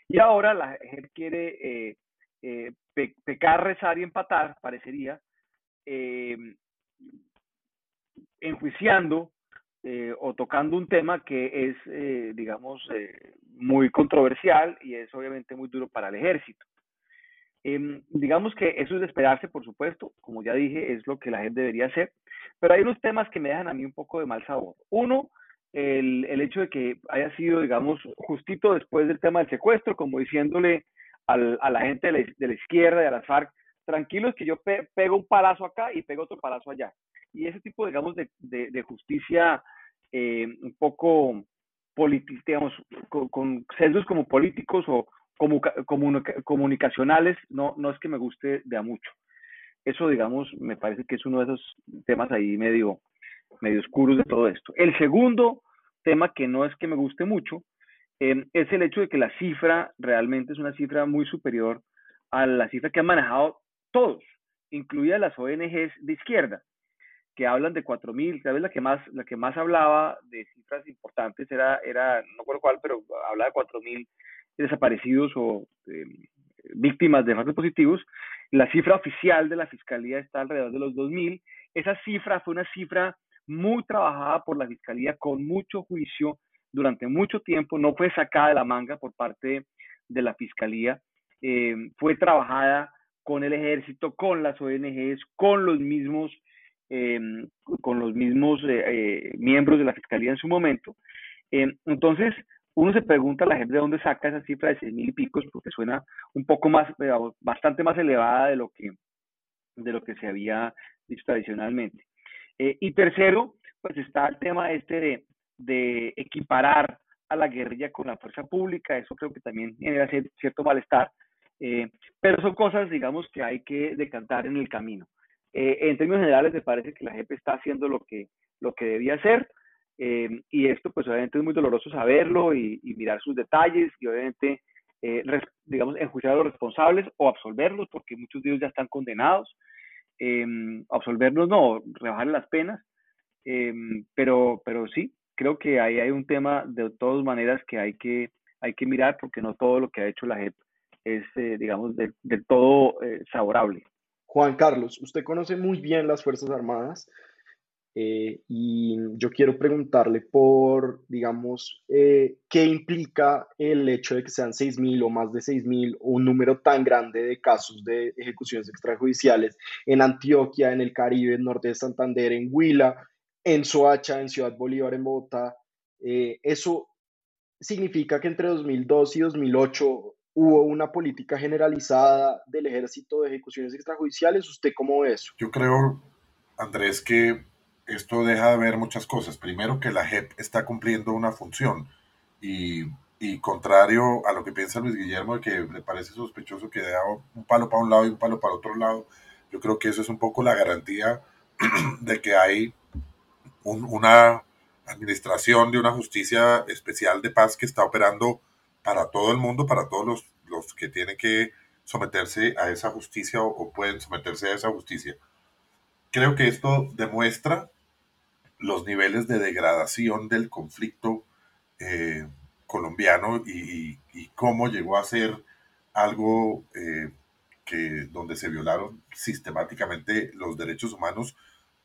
Y ahora la gente quiere eh, eh, pecar, rezar y empatar, parecería, enjuiciando o tocando un tema que es, digamos, muy controversial y es obviamente muy duro para el ejército. Em, digamos que eso es de esperarse, por supuesto, como ya dije, es lo que la gente debería hacer, pero hay unos temas que me dejan a mí un poco de mal sabor. Uno, el, el hecho de que haya sido, digamos, justito después del tema del secuestro, como diciéndole al, a la gente de la, de la, izquierda y a las FARC, tranquilos que yo pego un palazo acá y pego otro palazo allá. Y ese tipo, digamos, de, de, de justicia eh, un poco, digamos, con, con sesgos como políticos o, comunicacionales, no, no es que me guste de a mucho. Eso, digamos, me parece que es uno de esos temas ahí medio, medio oscuros de todo esto. El segundo tema que no es que me guste mucho eh, es el hecho de que la cifra realmente es una cifra muy superior a la cifra que han manejado todos, incluidas las ONGs de izquierda, que hablan de 4.000, tal vez la que más, la que más hablaba de cifras importantes era, era no recuerdo cuál, pero hablaba de 4.000 desaparecidos o eh, víctimas de falsos positivos. La cifra oficial de la Fiscalía está alrededor de los 2.000. Esa cifra fue una cifra muy trabajada por la Fiscalía con mucho juicio durante mucho tiempo, no fue sacada de la manga por parte de la Fiscalía, eh, fue trabajada con el ejército, con las ONGs, con los mismos, eh, con los mismos miembros de la Fiscalía en su momento. entonces, uno se pregunta a la gente de dónde saca esa cifra de 6 mil y picos, porque suena un poco más, bastante más elevada de lo que, de lo que se había dicho tradicionalmente. Eh, y tercero, pues está el tema este de, equiparar a la guerrilla con la fuerza pública, eso creo que también genera cierto malestar, eh, pero son cosas, digamos, que hay que decantar en el camino. Eh, en términos generales, me parece que la JEP está haciendo lo que, lo que debía hacer. Eh, y esto, pues obviamente es muy doloroso saberlo y, mirar sus detalles y obviamente, eh, digamos, enjuiciar a los responsables o absolverlos, porque muchos de ellos ya están condenados. Eh, absolverlos no, rebajar las penas. Eh, pero, pero sí, creo que ahí hay un tema de todas maneras que hay que, hay que mirar, porque no todo lo que ha hecho la JEP es, digamos, del de todo favorable. Juan Carlos, usted conoce muy bien las Fuerzas Armadas. Eh, y yo quiero preguntarle por, digamos, eh, qué implica el hecho de que sean 6.000 o más de 6.000, un número tan grande de casos de ejecuciones extrajudiciales en Antioquia, en el Caribe, en norte de Santander, en Huila, en Soacha, en Ciudad Bolívar, en Bogotá. Eh, eso significa que entre 2002 y 2008 hubo una política generalizada del ejército de ejecuciones extrajudiciales. ¿Usted cómo ve eso? Yo creo, Andrés, que esto deja de ver muchas cosas. Primero, que la JEP está cumpliendo una función y, y, contrario a lo que piensa Luis Guillermo, de que le parece sospechoso que dé un palo para un lado y un palo para otro lado, yo creo que eso es un poco la garantía de que hay un, una administración de una justicia especial de paz que está operando para todo el mundo, para todos los, los que tienen que someterse a esa justicia o, o pueden someterse a esa justicia. Creo que esto demuestra los niveles de degradación del conflicto eh, colombiano y, cómo llegó a ser algo eh, que donde se violaron sistemáticamente los derechos humanos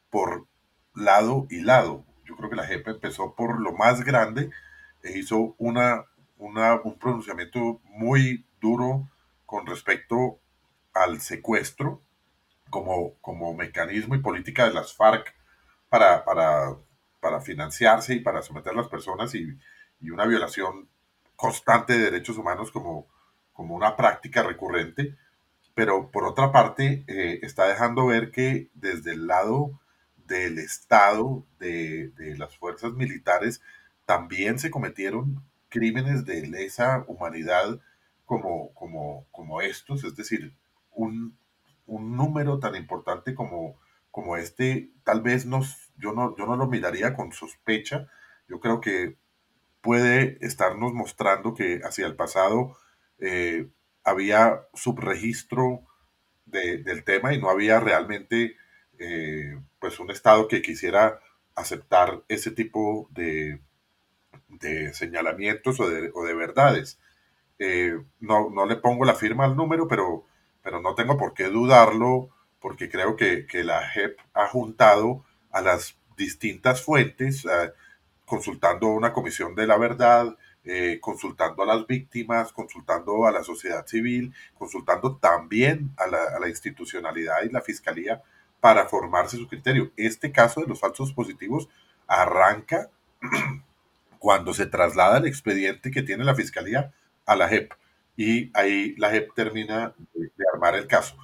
por lado y lado. Yo creo que la JEP empezó por lo más grande e hizo una, un pronunciamiento muy duro con respecto al secuestro como, como mecanismo y política de las FARC para, para, para financiarse y para someter a las personas y, y, una violación constante de derechos humanos como, como una práctica recurrente. Pero por otra parte, eh, está dejando ver que desde el lado del Estado, de, de las fuerzas militares, también se cometieron crímenes de lesa humanidad como, como, como estos, es decir, un, un número tan importante como, como este, tal vez nos, yo, no, yo no lo miraría con sospecha, yo creo que puede estarnos mostrando que hacia el pasado eh, había subregistro del tema y no había realmente eh, pues un Estado que quisiera aceptar ese tipo de, de señalamientos o de, verdades. Eh, no, no, le pongo la firma al número, pero, pero no tengo por qué dudarlo, porque creo que, que la JEP ha juntado a las distintas fuentes, eh, consultando a una comisión de la verdad, eh, consultando a las víctimas, consultando a la sociedad civil, consultando también a la, a la institucionalidad y la fiscalía para formarse su criterio. Este caso de los falsos positivos arranca cuando se traslada el expediente que tiene la fiscalía a la JEP y ahí la JEP termina de, armar el caso.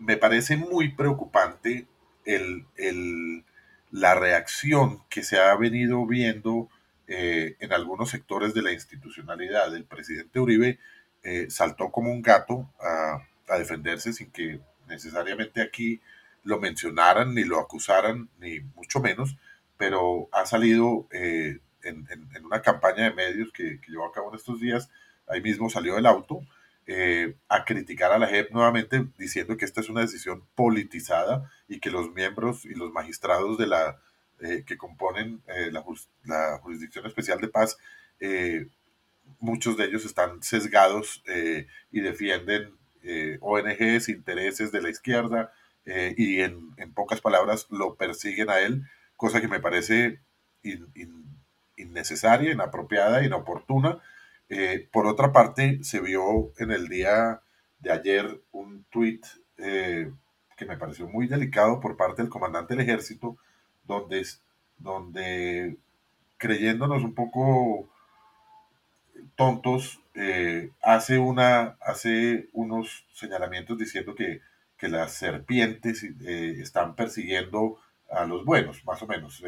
Me parece muy preocupante el, el, la reacción que se ha venido viendo eh, en algunos sectores de la institucionalidad. El presidente Uribe eh, saltó como un gato a, a, defenderse sin que necesariamente aquí lo mencionaran, ni lo acusaran, ni mucho menos, pero ha salido eh, en, en, una campaña de medios que, que, llevó a cabo en estos días, ahí mismo salió del auto, eh, a criticar a la JEP nuevamente, diciendo que esta es una decisión politizada y que los miembros y los magistrados de la, eh, que componen eh, la, Jurisdicción Especial de Paz, muchos de ellos están sesgados y defienden ONGs, intereses de la izquierda, y en, pocas palabras lo persiguen a él, cosa que me parece in, in, innecesaria, inapropiada, inoportuna. Eh, por otra parte, se vio en el día de ayer un tuit eh, que me pareció muy delicado por parte del comandante del ejército, donde, donde creyéndonos un poco tontos, eh, hace, una, hace unos señalamientos diciendo que, que las serpientes están persiguiendo a los buenos, más o menos.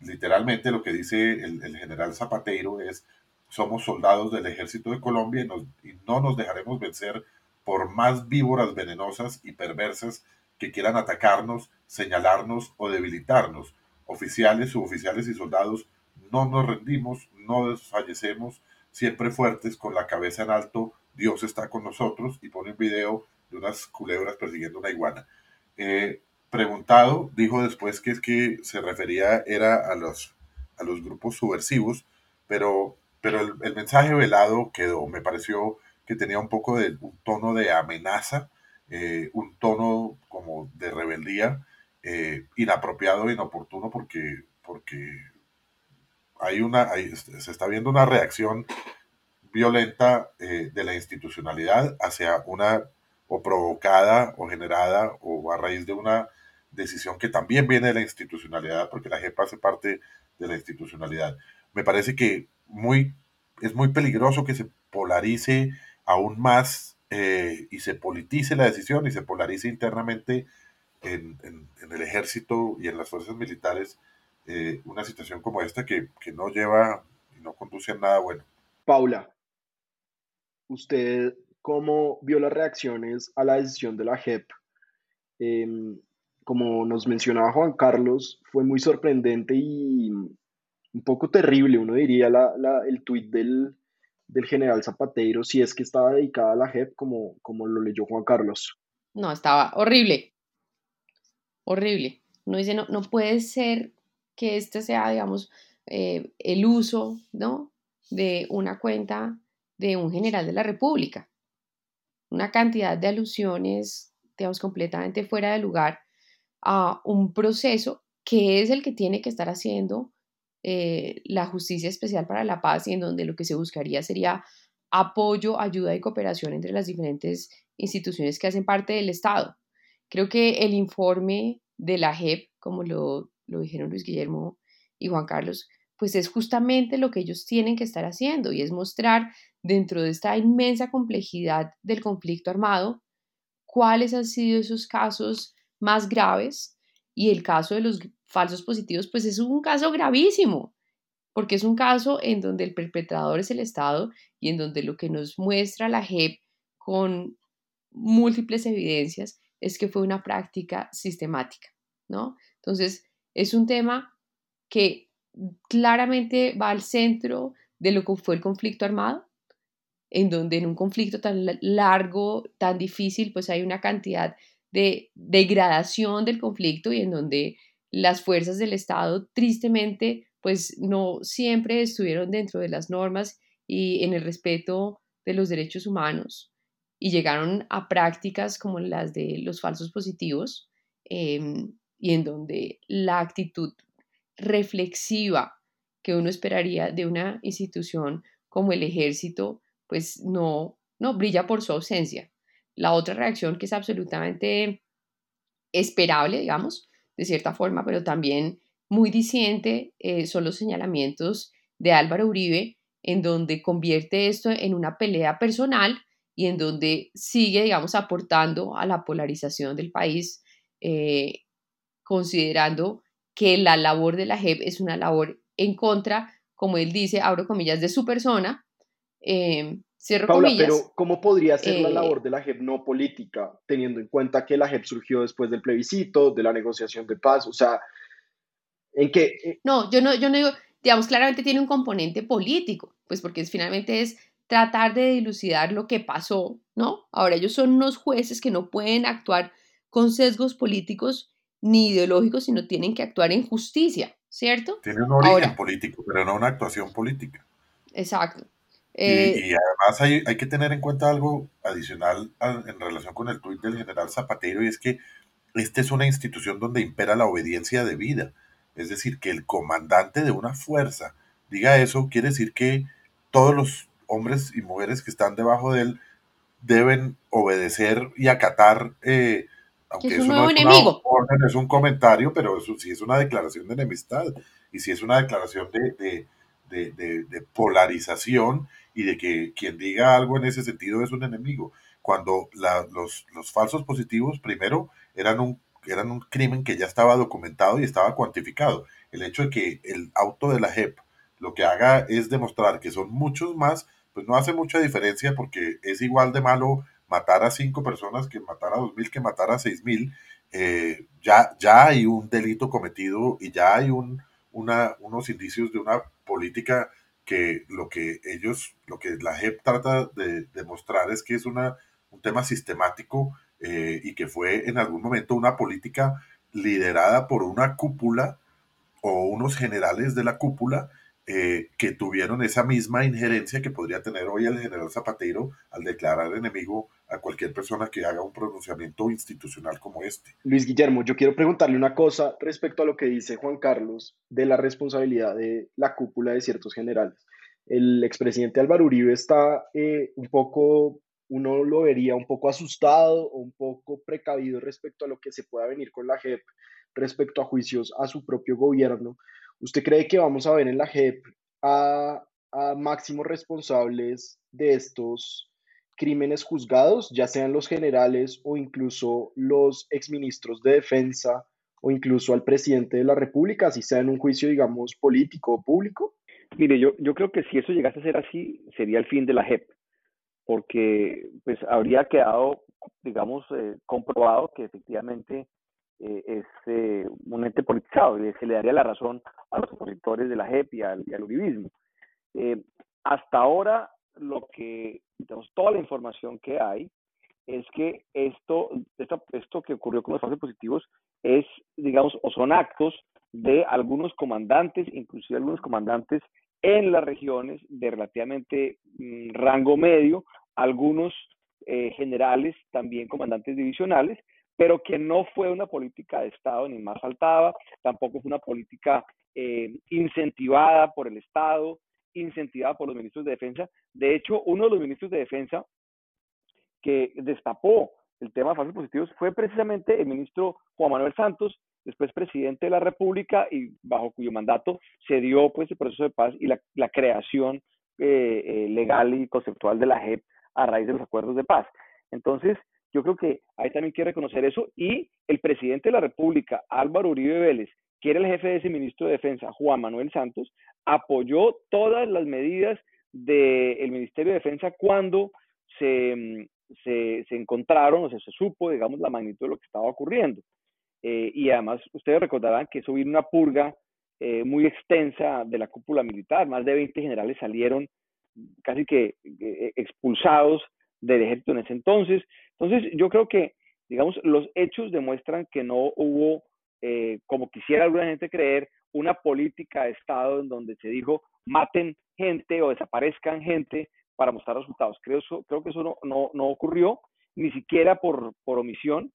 Literalmente lo que dice el, el, general Zapateiro es, somos soldados del ejército de Colombia y, no nos dejaremos vencer por más víboras venenosas y perversas que quieran atacarnos, señalarnos o debilitarnos. Oficiales, suboficiales y soldados, no nos rendimos, no desfallecemos, siempre fuertes, con la cabeza en alto, Dios está con nosotros y pone un video de unas culebras persiguiendo una iguana. Eh, preguntado, dijo después que es que se refería era a los, a los grupos subversivos, pero, pero el, mensaje velado quedó, me pareció que tenía un poco de un tono de amenaza, eh, un tono como de rebeldía, eh, inapropiado, inoportuno, porque, porque hay una, hay, se está viendo una reacción violenta eh, de la institucionalidad hacia una o provocada o generada o a raíz de una decisión que también viene de la institucionalidad, porque la JEP hace parte de la institucionalidad. Me parece que muy, es muy peligroso que se polarice aún más eh, y se politice la decisión y se polarice internamente en, en, el ejército y en las fuerzas militares eh, una situación como esta que, que no lleva y no conduce a nada bueno. Paula, ¿usted cómo vio las reacciones a la decisión de la JEP? Eh, como nos mencionaba Juan Carlos, fue muy sorprendente y un poco terrible, uno diría, la, el tuit del, general Zapatero, si es que estaba dedicada a la JEP, como, lo leyó Juan Carlos. No, estaba horrible, horrible. Uno dice, no, no puede ser que este sea, digamos, eh, el uso, ¿no? De una cuenta de un general de la República. Una cantidad de alusiones, digamos, completamente fuera de lugar a un proceso que es el que tiene que estar haciendo eh, la Justicia Especial para la Paz y en donde lo que se buscaría sería apoyo, ayuda y cooperación entre las diferentes instituciones que hacen parte del Estado. Creo que el informe de la JEP, como lo, lo dijeron Luis Guillermo y Juan Carlos, pues es justamente lo que ellos tienen que estar haciendo y es mostrar dentro de esta inmensa complejidad del conflicto armado cuáles han sido esos casos más graves y el caso de los falsos positivos pues es un caso gravísimo porque es un caso en donde el perpetrador es el Estado y en donde lo que nos muestra la JEP con múltiples evidencias es que fue una práctica sistemática, ¿no? Entonces, es un tema que claramente va al centro de lo que fue el conflicto armado, en donde en un conflicto tan largo, tan difícil, pues hay una cantidad de degradación del conflicto y en donde las fuerzas del Estado tristemente pues no siempre estuvieron dentro de las normas y en el respeto de los derechos humanos y llegaron a prácticas como las de los falsos positivos em, y en donde la actitud reflexiva que uno esperaría de una institución como el ejército pues no, no brilla por su ausencia. La otra reacción que es absolutamente esperable, digamos, de cierta forma, pero también muy disidente eh, son los señalamientos de Álvaro Uribe, en donde convierte esto en una pelea personal y en donde sigue, digamos, aportando a la polarización del país, eh, considerando que la labor de la JEP es una labor en contra, como él dice, abro comillas, de su persona, eh, cierro comillas. Pero ¿cómo podría ser la labor de la JEP no política, teniendo en cuenta que la JEP surgió después del plebiscito, de la negociación de paz? O sea, ¿En qué? Eh, no, yo no, yo no digo, digamos, claramente tiene un componente político, pues porque finalmente es tratar de dilucidar lo que pasó, ¿no? Ahora ellos son unos jueces que no pueden actuar con sesgos políticos ni ideológicos, sino tienen que actuar en justicia, ¿cierto? Tiene un origen político, pero no una actuación política. Exacto. Y, eh, además hay, hay, que tener en cuenta algo adicional en relación con el tuit del general Zapatero, y es que esta es una institución donde impera la obediencia de vida. Es decir, que el comandante de una fuerza diga eso, quiere decir que todos los hombres y mujeres que están debajo de él deben obedecer y acatar, eh, aunque eso no es enemigo. orden, es un comentario, pero eso sí es una declaración de enemistad y sí es una declaración de, polarización y de que quien diga algo en ese sentido es un enemigo. Cuando los, falsos positivos, primero, eran un eran un crimen que ya estaba documentado y estaba cuantificado. El hecho de que el auto de la JEP lo que haga es demostrar que son muchos más, pues no hace mucha diferencia porque es igual de malo matar a cinco personas que matar a dos mil que matar a seis mil. Eh, ya, ya hay un delito cometido y ya hay unos indicios de una política que lo que ellos, lo que la JEP trata de demostrar es que es una, un tema sistemático eh, y que fue en algún momento una política liderada por una cúpula o unos generales de la cúpula eh, que tuvieron esa misma injerencia que podría tener hoy el general Zapatero al declarar enemigo a cualquier persona que haga un pronunciamiento institucional como este. Luis Guillermo, yo quiero preguntarle una cosa respecto a lo que dice Juan Carlos de la responsabilidad de la cúpula de ciertos generales. El expresidente Álvaro Uribe está eh, un poco uno lo vería un poco asustado o un poco precavido respecto a lo que se pueda venir con la JEP respecto a juicios a su propio gobierno. ¿Usted cree que vamos a ver en la JEP a, máximos responsables de estos crímenes juzgados, ya sean los generales o incluso los exministros de defensa o incluso al presidente de la República, si sea en un juicio, digamos, político o público? Mire, yo, yo creo que si eso llegase a ser así, sería el fin de la JEP porque pues habría quedado, digamos, eh, comprobado que efectivamente eh, es eh, un ente politizado y se le daría la razón a los opositores de la JEP y al, uribismo. hasta ahora, lo que, digamos, toda la información que hay es que esto, esto, esto que ocurrió con los falsos positivos es, digamos, o son actos de algunos comandantes, inclusive algunos comandantes en las regiones de relativamente mm, rango medio, algunos eh, generales, también comandantes divisionales, pero que no fue una política de Estado ni más faltaba, tampoco fue una política eh, incentivada por el Estado, incentivada por los ministros de defensa. De hecho, uno de los ministros de defensa que destapó el tema de falsos positivos fue precisamente el ministro Juan Manuel Santos, después presidente de la República y bajo cuyo mandato se dio pues el proceso de paz y la, creación eh, eh, legal y conceptual de la JEP a raíz de los acuerdos de paz. Entonces, yo creo que ahí también que reconocer eso y el presidente de la República, Álvaro Uribe Vélez, que era el jefe de ese ministro de Defensa, Juan Manuel Santos, apoyó todas las medidas del Ministerio de Defensa cuando se, se, encontraron, o sea, se supo, digamos, la magnitud de lo que estaba ocurriendo. Eh, y además, ustedes recordarán que eso vino una purga eh, muy extensa de la cúpula militar, más de 20 generales salieron casi que eh, expulsados del ejército en ese entonces. Entonces, yo creo que, digamos, los hechos demuestran que no hubo, eh, como quisiera alguna gente creer, una política de Estado en donde se dijo maten gente o desaparezcan gente para mostrar resultados. Creo, eso, creo que eso no, no, no ocurrió, ni siquiera por, por omisión.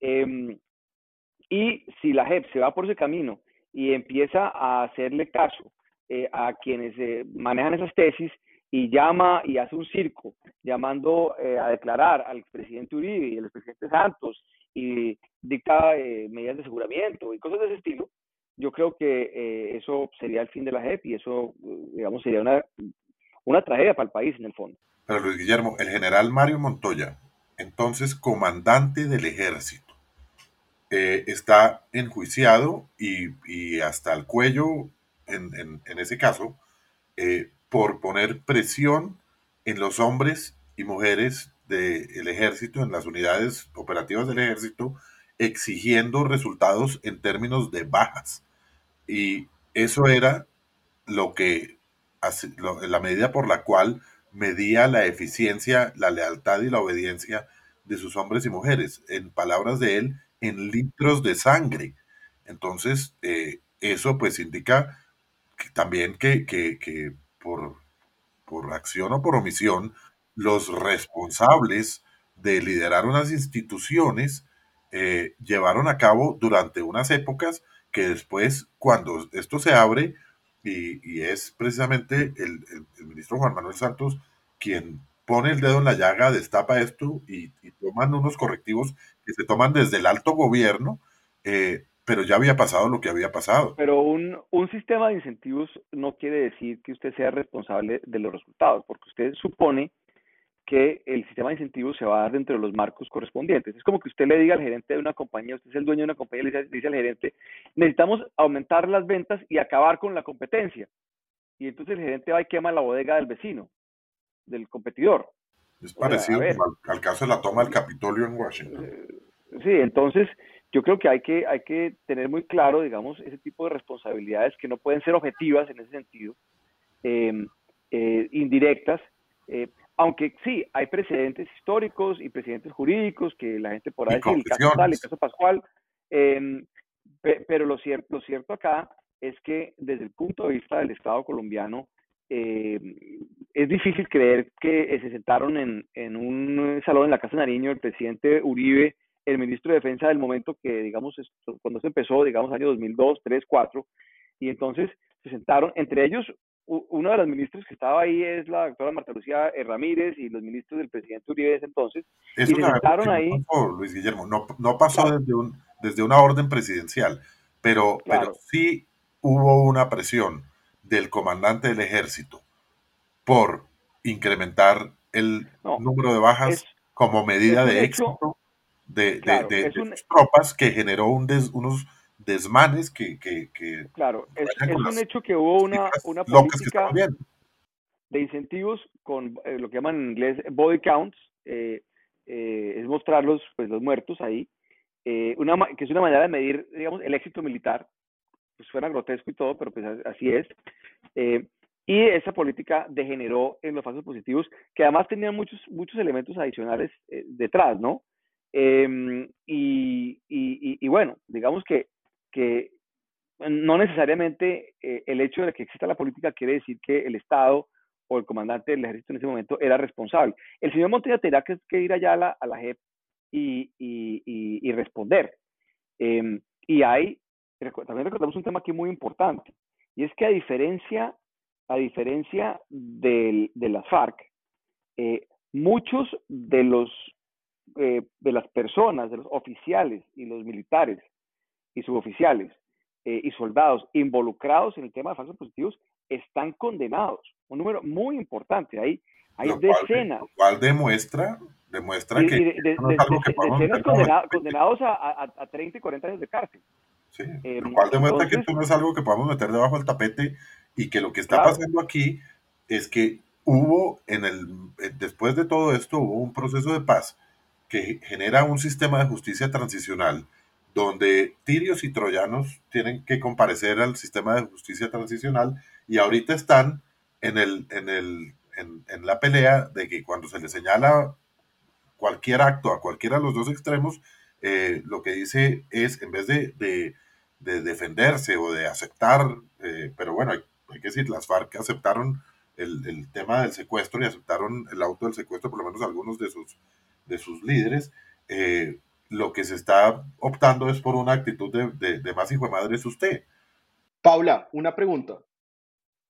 Em, y si la JEP se va por ese camino y empieza a hacerle caso eh, a quienes eh, manejan esas tesis y llama y hace un circo llamando eh, a declarar al expresidente Uribe y al expresidente Santos y dicta eh, medidas de aseguramiento y cosas de ese estilo, yo creo que eh, eso sería el fin de la JEP y eso, digamos, sería una, una tragedia para el país en el fondo. Pero Luis Guillermo, el general Mario Montoya, entonces comandante del ejército, está enjuiciado y, y, hasta el cuello en, en, en ese caso por poner presión en los hombres y mujeres del ejército, en las unidades operativas del ejército, exigiendo resultados en términos de bajas. Y eso era lo que, la medida por la cual medía la eficiencia, la lealtad y la obediencia de sus hombres y mujeres. En palabras de él, en litros de sangre. Entonces, eh, eso pues indica también que, que por, por acción o por omisión, los responsables de liderar unas instituciones eh, llevaron a cabo durante unas épocas que después, cuando esto se abre, y, es precisamente el, ministro Juan Manuel Santos quien pone el dedo en la llaga, destapa esto y, toman unos correctivos que se toman desde el alto gobierno, eh, pero ya había pasado lo que había pasado. Pero un, un, sistema de incentivos no quiere decir que usted sea responsable de los resultados, porque usted supone que el sistema de incentivos se va a dar dentro de los marcos correspondientes. Es como que usted le diga al gerente de una compañía, usted es el dueño de una compañía, le dice, al gerente, necesitamos aumentar las ventas y acabar con la competencia. Y entonces el gerente va y quema la bodega del vecino, del competidor. Es parecido al, caso de la toma del Capitolio en Washington. Sí, entonces yo creo que hay que, hay que tener muy claro, digamos, ese tipo de responsabilidades que no pueden ser objetivas en ese sentido, em, eh, indirectas, eh, aunque sí, hay precedentes históricos y precedentes jurídicos que la gente por ahí dice, el caso tal, el caso Pascual, em, pero lo cierto, lo cierto acá es que desde el punto de vista del Estado colombiano, em, es difícil creer que se sentaron en, en un salón en la Casa de Nariño el presidente Uribe el ministro de Defensa del momento que, digamos, cuando se empezó, digamos, año 2002, 3, 4, y entonces se sentaron, entre ellos, uno de los ministros que estaba ahí es la doctora Marta Lucía eh, Ramírez y los ministros del presidente Uribe ese entonces, y se sentaron ahí. Luis Guillermo, no, no pasó desde, un, desde una orden presidencial, pero, pero sí hubo una presión del comandante del ejército por incrementar el número de bajas como medida de éxito de, de, tropas que generó un unos desmanes que... claro, es, un hecho que hubo una, una política de incentivos con eh, lo que llaman en inglés body counts, eh, eh, es mostrar los, pues, los muertos ahí, una, que es una manera de medir, digamos, el éxito militar, pues suena grotesco y todo, pero pues así es. y esa política degeneró en los falsos positivos, que además tenían muchos, muchos elementos adicionales detrás, ¿no? Em, y, y, bueno, digamos que, que no necesariamente eh, el hecho de que exista la política quiere decir que el Estado o el comandante del ejército en ese momento era responsable. El señor Montoya tendrá que, ir allá a la, a la JEP y, y, responder. Em, y hay, también recordamos un tema aquí muy importante, y es que a diferencia, a diferencia de las FARC, eh, muchos de los eh, de las personas, de los oficiales y los militares y suboficiales eh, y soldados involucrados en el tema de falsos positivos están condenados. Un número muy importante. Hay, hay decenas. Cual, lo cual demuestra, demuestra que, decenas condenados a, a, 30 y 40 años de cárcel. Sí, eh, lo cual demuestra que esto no es algo que podamos meter debajo del tapete y que lo que está pasando aquí es que hubo en el, eh, después de todo esto, hubo un proceso de paz que genera un sistema de justicia transicional donde tirios y troyanos tienen que comparecer al sistema de justicia transicional y ahorita están en, el, en, el, en, la pelea de que cuando se le señala cualquier acto a cualquiera de los dos extremos, eh, lo que dice es, en vez de, de, defenderse o de aceptar, eh, pero bueno, hay, hay, que decir, las FARC aceptaron el, tema del secuestro y aceptaron el auto del secuestro, por lo menos algunos de sus, de sus líderes, eh, lo que se está optando es por una actitud de, de, más hijo de madre es usted. Paula, una pregunta.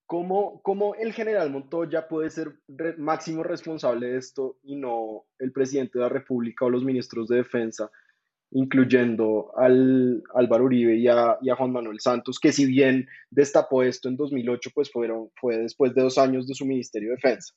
¿Cómo, ¿Cómo, el general Montoya puede ser máximo responsable de esto y no el presidente de la República o los ministros de defensa? incluyendo al Álvaro Uribe y a, Juan Manuel Santos, que si bien destapó esto en 2008, pues fueron, fue después de dos años de su Ministerio de Defensa.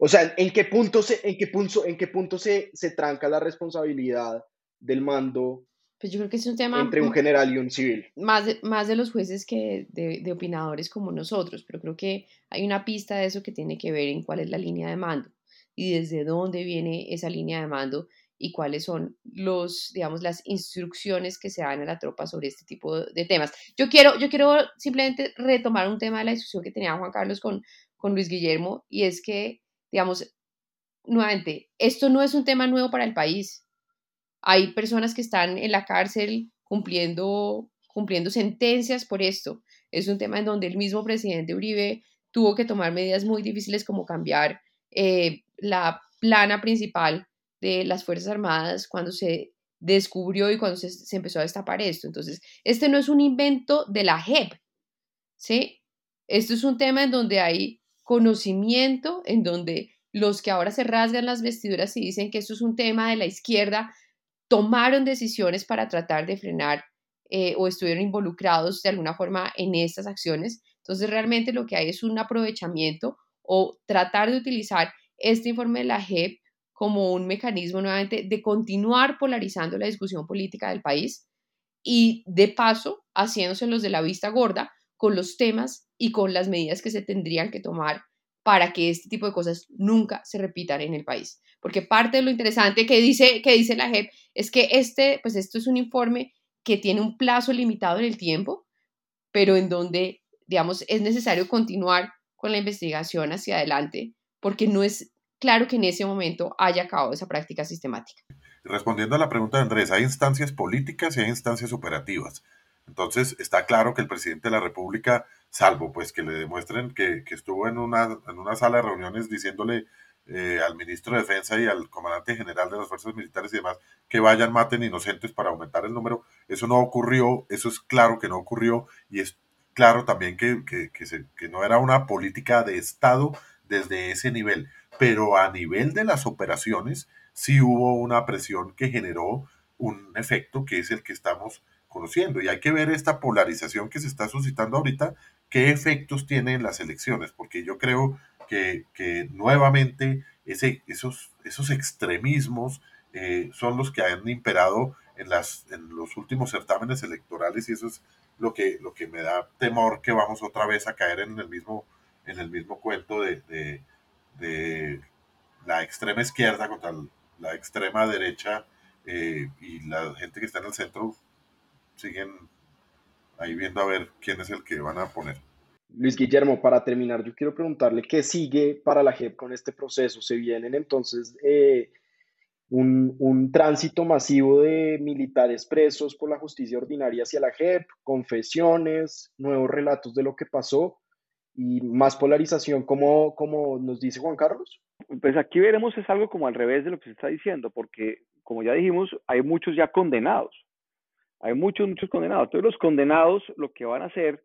O sea, ¿en qué punto se, en qué punto, en qué punto se, se tranca la responsabilidad del mando pues yo creo que es un tema entre un general y un civil. Más de, más de los jueces que de, de, opinadores como nosotros, pero creo que hay una pista de eso que tiene que ver en cuál es la línea de mando y desde dónde viene esa línea de mando y cuáles son los, digamos, las instrucciones que se dan a la tropa sobre este tipo de temas. Yo quiero, yo quiero simplemente retomar un tema de la discusión que tenía Juan Carlos con, con Luis Guillermo, y es que, digamos, nuevamente, esto no es un tema nuevo para el país. Hay personas que están en la cárcel cumpliendo, cumpliendo sentencias por esto. Es un tema en donde el mismo presidente Uribe tuvo que tomar medidas muy difíciles como cambiar eh, la plana principal de las Fuerzas Armadas cuando se descubrió y cuando se, empezó a destapar esto. Entonces, este no es un invento de la JEP, ¿sí? Esto es un tema en donde hay conocimiento, en donde los que ahora se rasgan las vestiduras y dicen que esto es un tema de la izquierda, tomaron decisiones para tratar de frenar eh, o estuvieron involucrados de alguna forma en estas acciones. Entonces, realmente lo que hay es un aprovechamiento o tratar de utilizar este informe de la JEP como un mecanismo nuevamente de continuar polarizando la discusión política del país y de paso haciéndose los de la vista gorda con los temas y con las medidas que se tendrían que tomar para que este tipo de cosas nunca se repitan en el país. Porque parte de lo interesante que dice, que dice la JEP es que este, pues esto es un informe que tiene un plazo limitado en el tiempo, pero en donde, digamos, es necesario continuar con la investigación hacia adelante, porque no es claro que en ese momento haya acabado esa práctica sistemática. Respondiendo a la pregunta de Andrés, hay instancias políticas y hay instancias operativas. Entonces, está claro que el presidente de la República, salvo pues que le demuestren que, estuvo en una, en una sala de reuniones diciéndole eh, al ministro de Defensa y al comandante general de las fuerzas militares y demás que vayan, maten inocentes para aumentar el número, eso no ocurrió, eso es claro que no ocurrió y es claro también que, que, que no era una política de Estado desde ese nivel. Pero a nivel de las operaciones sí hubo una presión que generó un efecto que es el que estamos conociendo. Y hay que ver esta polarización que se está suscitando ahorita, qué efectos tiene en las elecciones, porque yo creo que, nuevamente ese, esos, esos extremismos eh, son los que han imperado en, las, en los últimos certámenes electorales y eso es lo que, lo que me da temor que vamos otra vez a caer en el mismo, en el mismo cuento de de la extrema izquierda contra la extrema derecha eh, y la gente que está en el centro siguen ahí viendo a ver quién es el que van a poner. Luis Guillermo, para terminar, yo quiero preguntarle qué sigue para la JEP con este proceso. ¿Se vienen entonces eh, un, un, tránsito masivo de militares presos por la justicia ordinaria hacia la JEP, confesiones, nuevos relatos de lo que pasó? y más polarización, como, como nos dice Juan Carlos? pues aquí veremos es algo como al revés de lo que se está diciendo, porque como ya dijimos, hay muchos ya condenados. Hay muchos, muchos condenados. Entonces los condenados lo que van a hacer,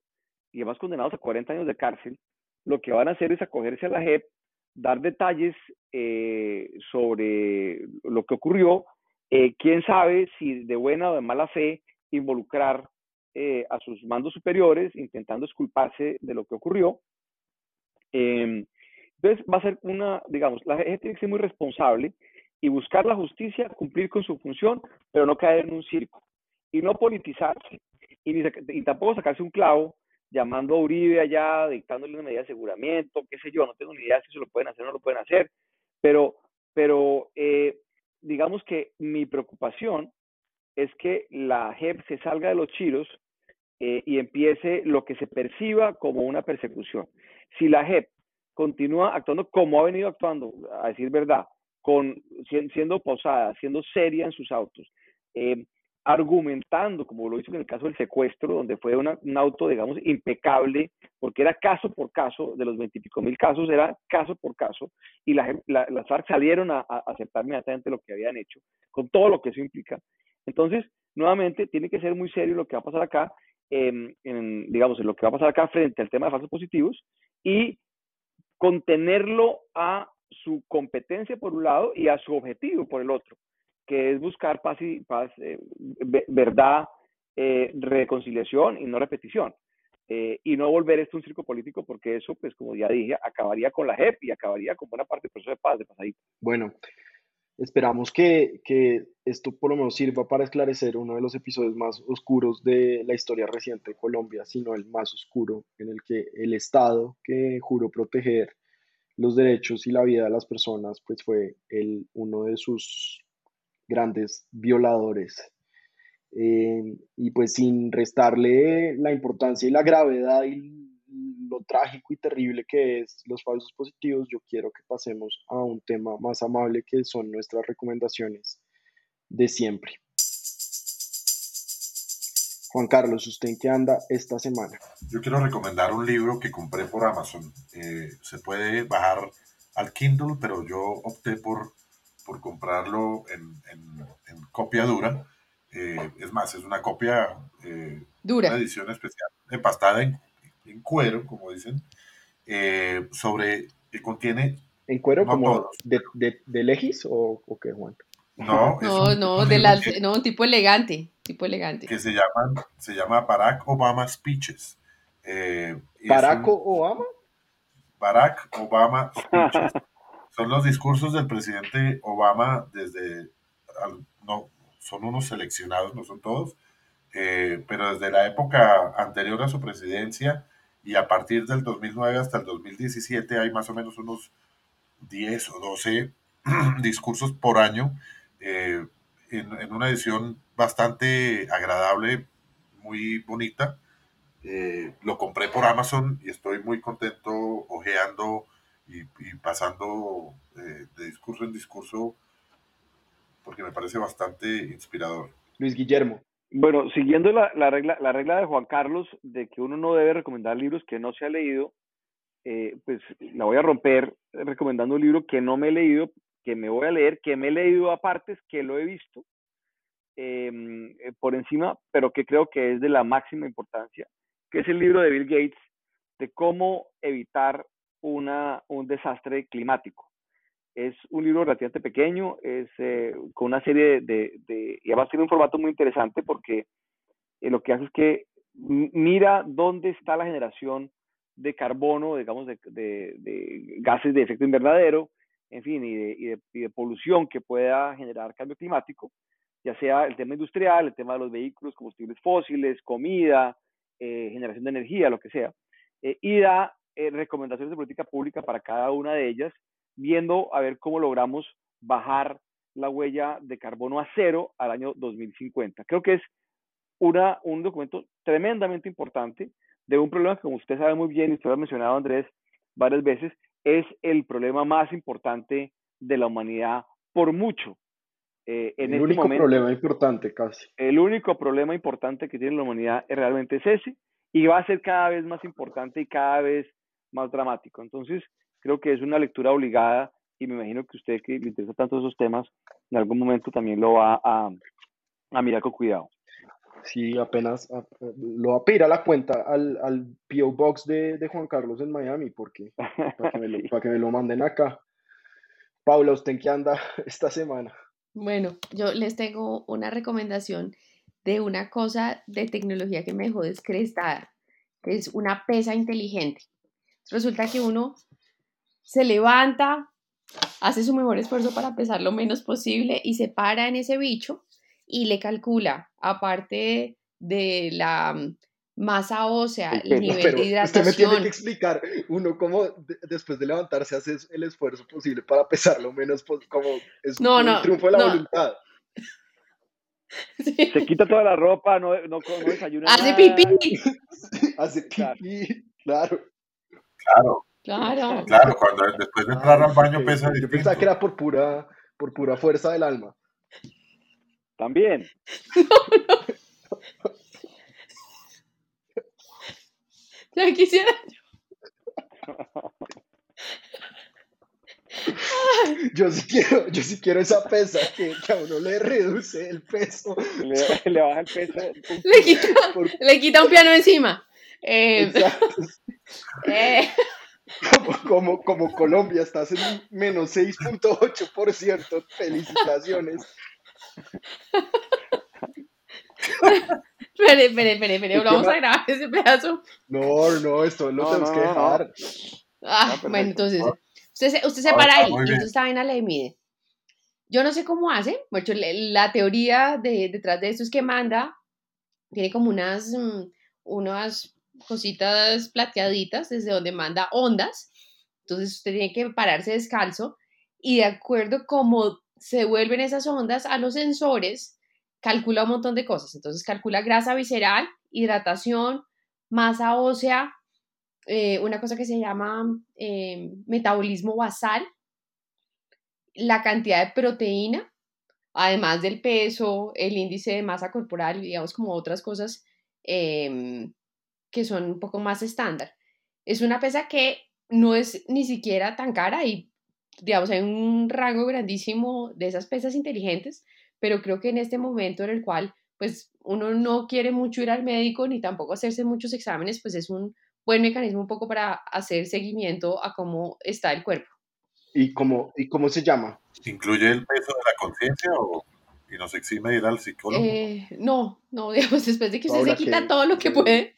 y además condenados a 40 años de cárcel, lo que van a hacer es acogerse a la JEP, dar detalles eh, sobre lo que ocurrió, eh, quién sabe si de buena o de mala fe involucrar eh, a sus mandos superiores intentando esculparse de lo que ocurrió. Em, entonces va a ser una, digamos, la gente tiene que ser muy responsable y buscar la justicia, cumplir con su función, pero no caer en un circo y no politizarse y, y tampoco sacarse un clavo llamando a Uribe allá, dictándole una medida de aseguramiento, qué sé yo, no tengo ni idea si eso lo pueden hacer o no lo pueden hacer, pero, pero eh, digamos que mi preocupación es que la JEP se salga de los chiros eh, y empiece lo que se perciba como una persecución. Si la JEP continúa actuando como ha venido actuando, a decir verdad, con, siendo posada, siendo seria en sus autos, eh, argumentando, como lo hizo en el caso del secuestro, donde fue un auto, digamos, impecable, porque era caso por caso, de los veintipico mil casos, era caso por caso, y la, las FARC salieron a, aceptar inmediatamente lo que habían hecho, con todo lo que eso implica. Entonces, nuevamente, tiene que ser muy serio lo que va a pasar acá, en, digamos, en lo que va a pasar acá frente al tema de falsos positivos, y contenerlo a su competencia por un lado y a su objetivo por el otro que es buscar paz y paz, eh, verdad, eh, reconciliación y no repetición. Eh, y no volver esto un circo político, porque eso, pues como ya dije, acabaría con la JEP y acabaría con buena parte del proceso de paz de pasadito. Bueno, esperamos que, que, esto por lo menos sirva para esclarecer uno de los episodios más oscuros de la historia reciente de Colombia, sino el más oscuro, en el que el Estado que juró proteger los derechos y la vida de las personas, pues fue el, uno de sus grandes violadores. Eh, y pues sin restarle la importancia y la gravedad y lo trágico y terrible que es los falsos positivos, yo quiero que pasemos a un tema más amable que son nuestras recomendaciones de siempre. Juan Carlos, ¿usted en qué anda esta semana? Yo quiero recomendar un libro que compré por Amazon. Eh, se puede bajar al Kindle, pero yo opté por por comprarlo en, copia dura. Eh, es más, es una copia eh, dura. Una edición especial, empastada en, en cuero, como dicen, eh, sobre que contiene. ¿En cuero como de, de, de, Legis o, o qué, Juan? No, no, no, de las, no, tipo elegante, tipo elegante. Que se llama, se llama Barack Obama Speeches. ¿Barack Obama? Barack Obama Speeches. son los discursos del presidente Obama desde, no, son unos seleccionados, no son todos, eh, pero desde la época anterior a su presidencia y a partir del 2009 hasta el 2017 hay más o menos unos 10 o 12 discursos por año eh, en, una edición bastante agradable, muy bonita. Eh, lo compré por Amazon y estoy muy contento ojeando y, pasando eh, de discurso en discurso porque me parece bastante inspirador. Luis Guillermo. Bueno, siguiendo la, la, regla, la regla de Juan Carlos de que uno no debe recomendar libros que no se ha leído, eh, pues la voy a romper recomendando un libro que no me he leído, que me voy a leer, que me he leído a partes, que lo he visto em, eh, por encima, pero que creo que es de la máxima importancia, que es el libro de Bill Gates de cómo evitar una, un desastre climático. Es un libro relativamente pequeño, es eh, con una serie de, de, y además tiene un formato muy interesante porque eh, lo que hace es que mira dónde está la generación de carbono, digamos, de, de gases de efecto invernadero, en fin, y de, y de, polución que pueda generar cambio climático, ya sea el tema industrial, el tema de los vehículos, combustibles fósiles, comida, eh, generación de energía, lo que sea, y da eh, recomendaciones de política pública para cada una de ellas, viendo a ver cómo logramos bajar la huella de carbono a cero al año 2050. Creo que es una, un documento tremendamente importante de un problema que, como usted sabe muy bien, y usted lo ha mencionado, Andrés, varias veces, es el problema más importante de la humanidad por mucho. Eh, en el este único problema importante, casi. El único problema importante que tiene la humanidad es realmente es ese, y va a ser cada vez más importante y cada vez más dramático. Entonces, creo que es una lectura obligada y me imagino que usted que le interesa tanto esos temas, en algún momento también lo va a, a mirar con cuidado. Sí, apenas lo va a pedir a la cuenta, al, al P.O. Box de, de, Juan Carlos en Miami, porque para que, me lo, para que me lo manden acá. Paula, ¿usted en qué anda esta semana? Bueno, yo les tengo una recomendación de una cosa de tecnología que me dejó descrestada, que es una pesa inteligente. Resulta que uno se levanta, hace su mejor esfuerzo para pesar lo menos posible y se para en ese bicho y le calcula, aparte de la masa ósea, el nivel de hidratación. Usted me tiene que explicar, uno cómo después de levantarse hace el esfuerzo posible para pesar lo menos, como es un triunfo de la voluntad. Se quita toda la ropa, no, no, no desayuna. Hace pipí. hace pipí, claro. Claro. Claro. Claro, cuando después de entrar al baño pesa. Yo pensaba que era por pura, por pura fuerza del alma. También. Ya quisiera yo. sí quiero, yo sí quiero esa pesa que, a uno le reduce el peso. Le, baja el peso. Le quita, le quita un piano encima. Eh, eh. Como, como, Colombia estás en menos 6.8%. Felicitaciones. Espere, espere, espere, espere, vamos a grabar ese pedazo. No, no, esto lo tenemos que dejar. Ah, bueno, entonces, usted se, usted se ah, para ahí y entonces esta vaina le mide. Yo no sé cómo hace, bueno, la teoría de, detrás de esto es que manda, tiene como unas, mm, unas cositas plateaditas desde donde manda ondas, entonces usted tiene que pararse descalzo y de acuerdo como se vuelven esas ondas a los sensores, calcula un montón de cosas. Entonces calcula grasa visceral, hidratación, masa ósea, eh, una cosa que se llama eh, metabolismo basal, la cantidad de proteína, además del peso, el índice de masa corporal, digamos como otras cosas em, que son un poco más estándar. Es una pesa que no es ni siquiera tan cara y digamos, hay un rango grandísimo de esas pesas inteligentes, pero creo que en este momento en el cual, pues, uno no quiere mucho ir al médico ni tampoco hacerse muchos exámenes, pues es un buen mecanismo un poco para hacer seguimiento a cómo está el cuerpo. ¿Y cómo, y cómo se llama? ¿Incluye el peso de la conciencia o y nos exime ir al psicólogo? Eh, no, no, digamos, después de que usted se quita todo lo que puede,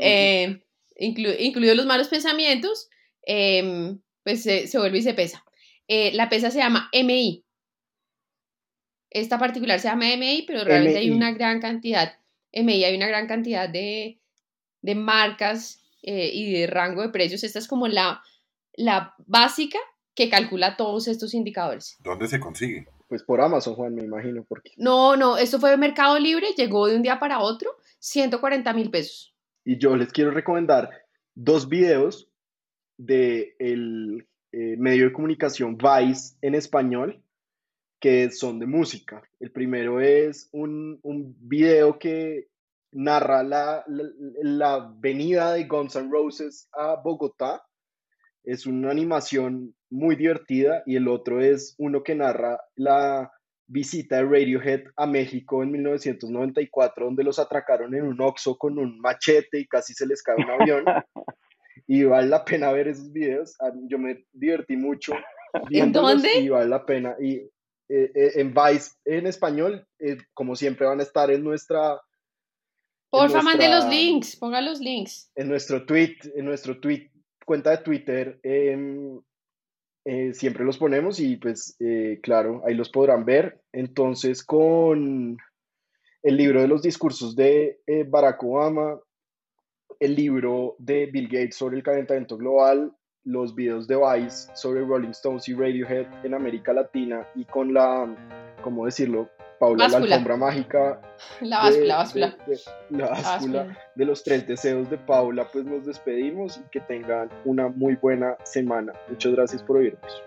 eh, incluidos los malos pensamientos, em, pues se vuelve y se pesa. Eh, la pesa se llama MI. Esta particular se llama MI, pero realmente hay una gran cantidad, MI, hay una gran cantidad de, marcas eh, y de rango de precios. Esta es como la, la básica que calcula todos estos indicadores. ¿Dónde se consigue? Pues por Amazon, Juan, me imagino. Porque... No, no, esto fue de Mercado Libre, llegó de un día para otro, 140 mil pesos. Y yo les quiero recomendar dos videos de el eh, medio de comunicación Vice en español, que son de música. El primero es un, un video que narra la, la, venida de Guns N' Roses a Bogotá. Es una animación muy divertida y el otro es uno que narra la visita de Radiohead a México en 1994, donde los atracaron en un Oxxo con un machete y casi se les cae un avión. y vale la pena ver esos videos. Yo me divertí mucho. ¿En dónde? Y vale la pena. Y eh, eh, en Vice, en español, eh, como siempre van a estar en nuestra... Porfa, mande los links, ponga los links. En nuestro tweet, en nuestro tweet, cuenta de Twitter, em, siempre los ponemos y pues claro, ahí los podrán ver. Entonces, con el libro de los discursos de Barack Obama, el libro de Bill Gates sobre el calentamiento global, los videos de Vice sobre Rolling Stones y Radiohead en América Latina y con la, ¿cómo decirlo? Paula, la alfombra mágica. La báscula, la báscula. la báscula de los tres deseos de Paula, pues nos despedimos y que tengan una muy buena semana. Muchas gracias por oírnos.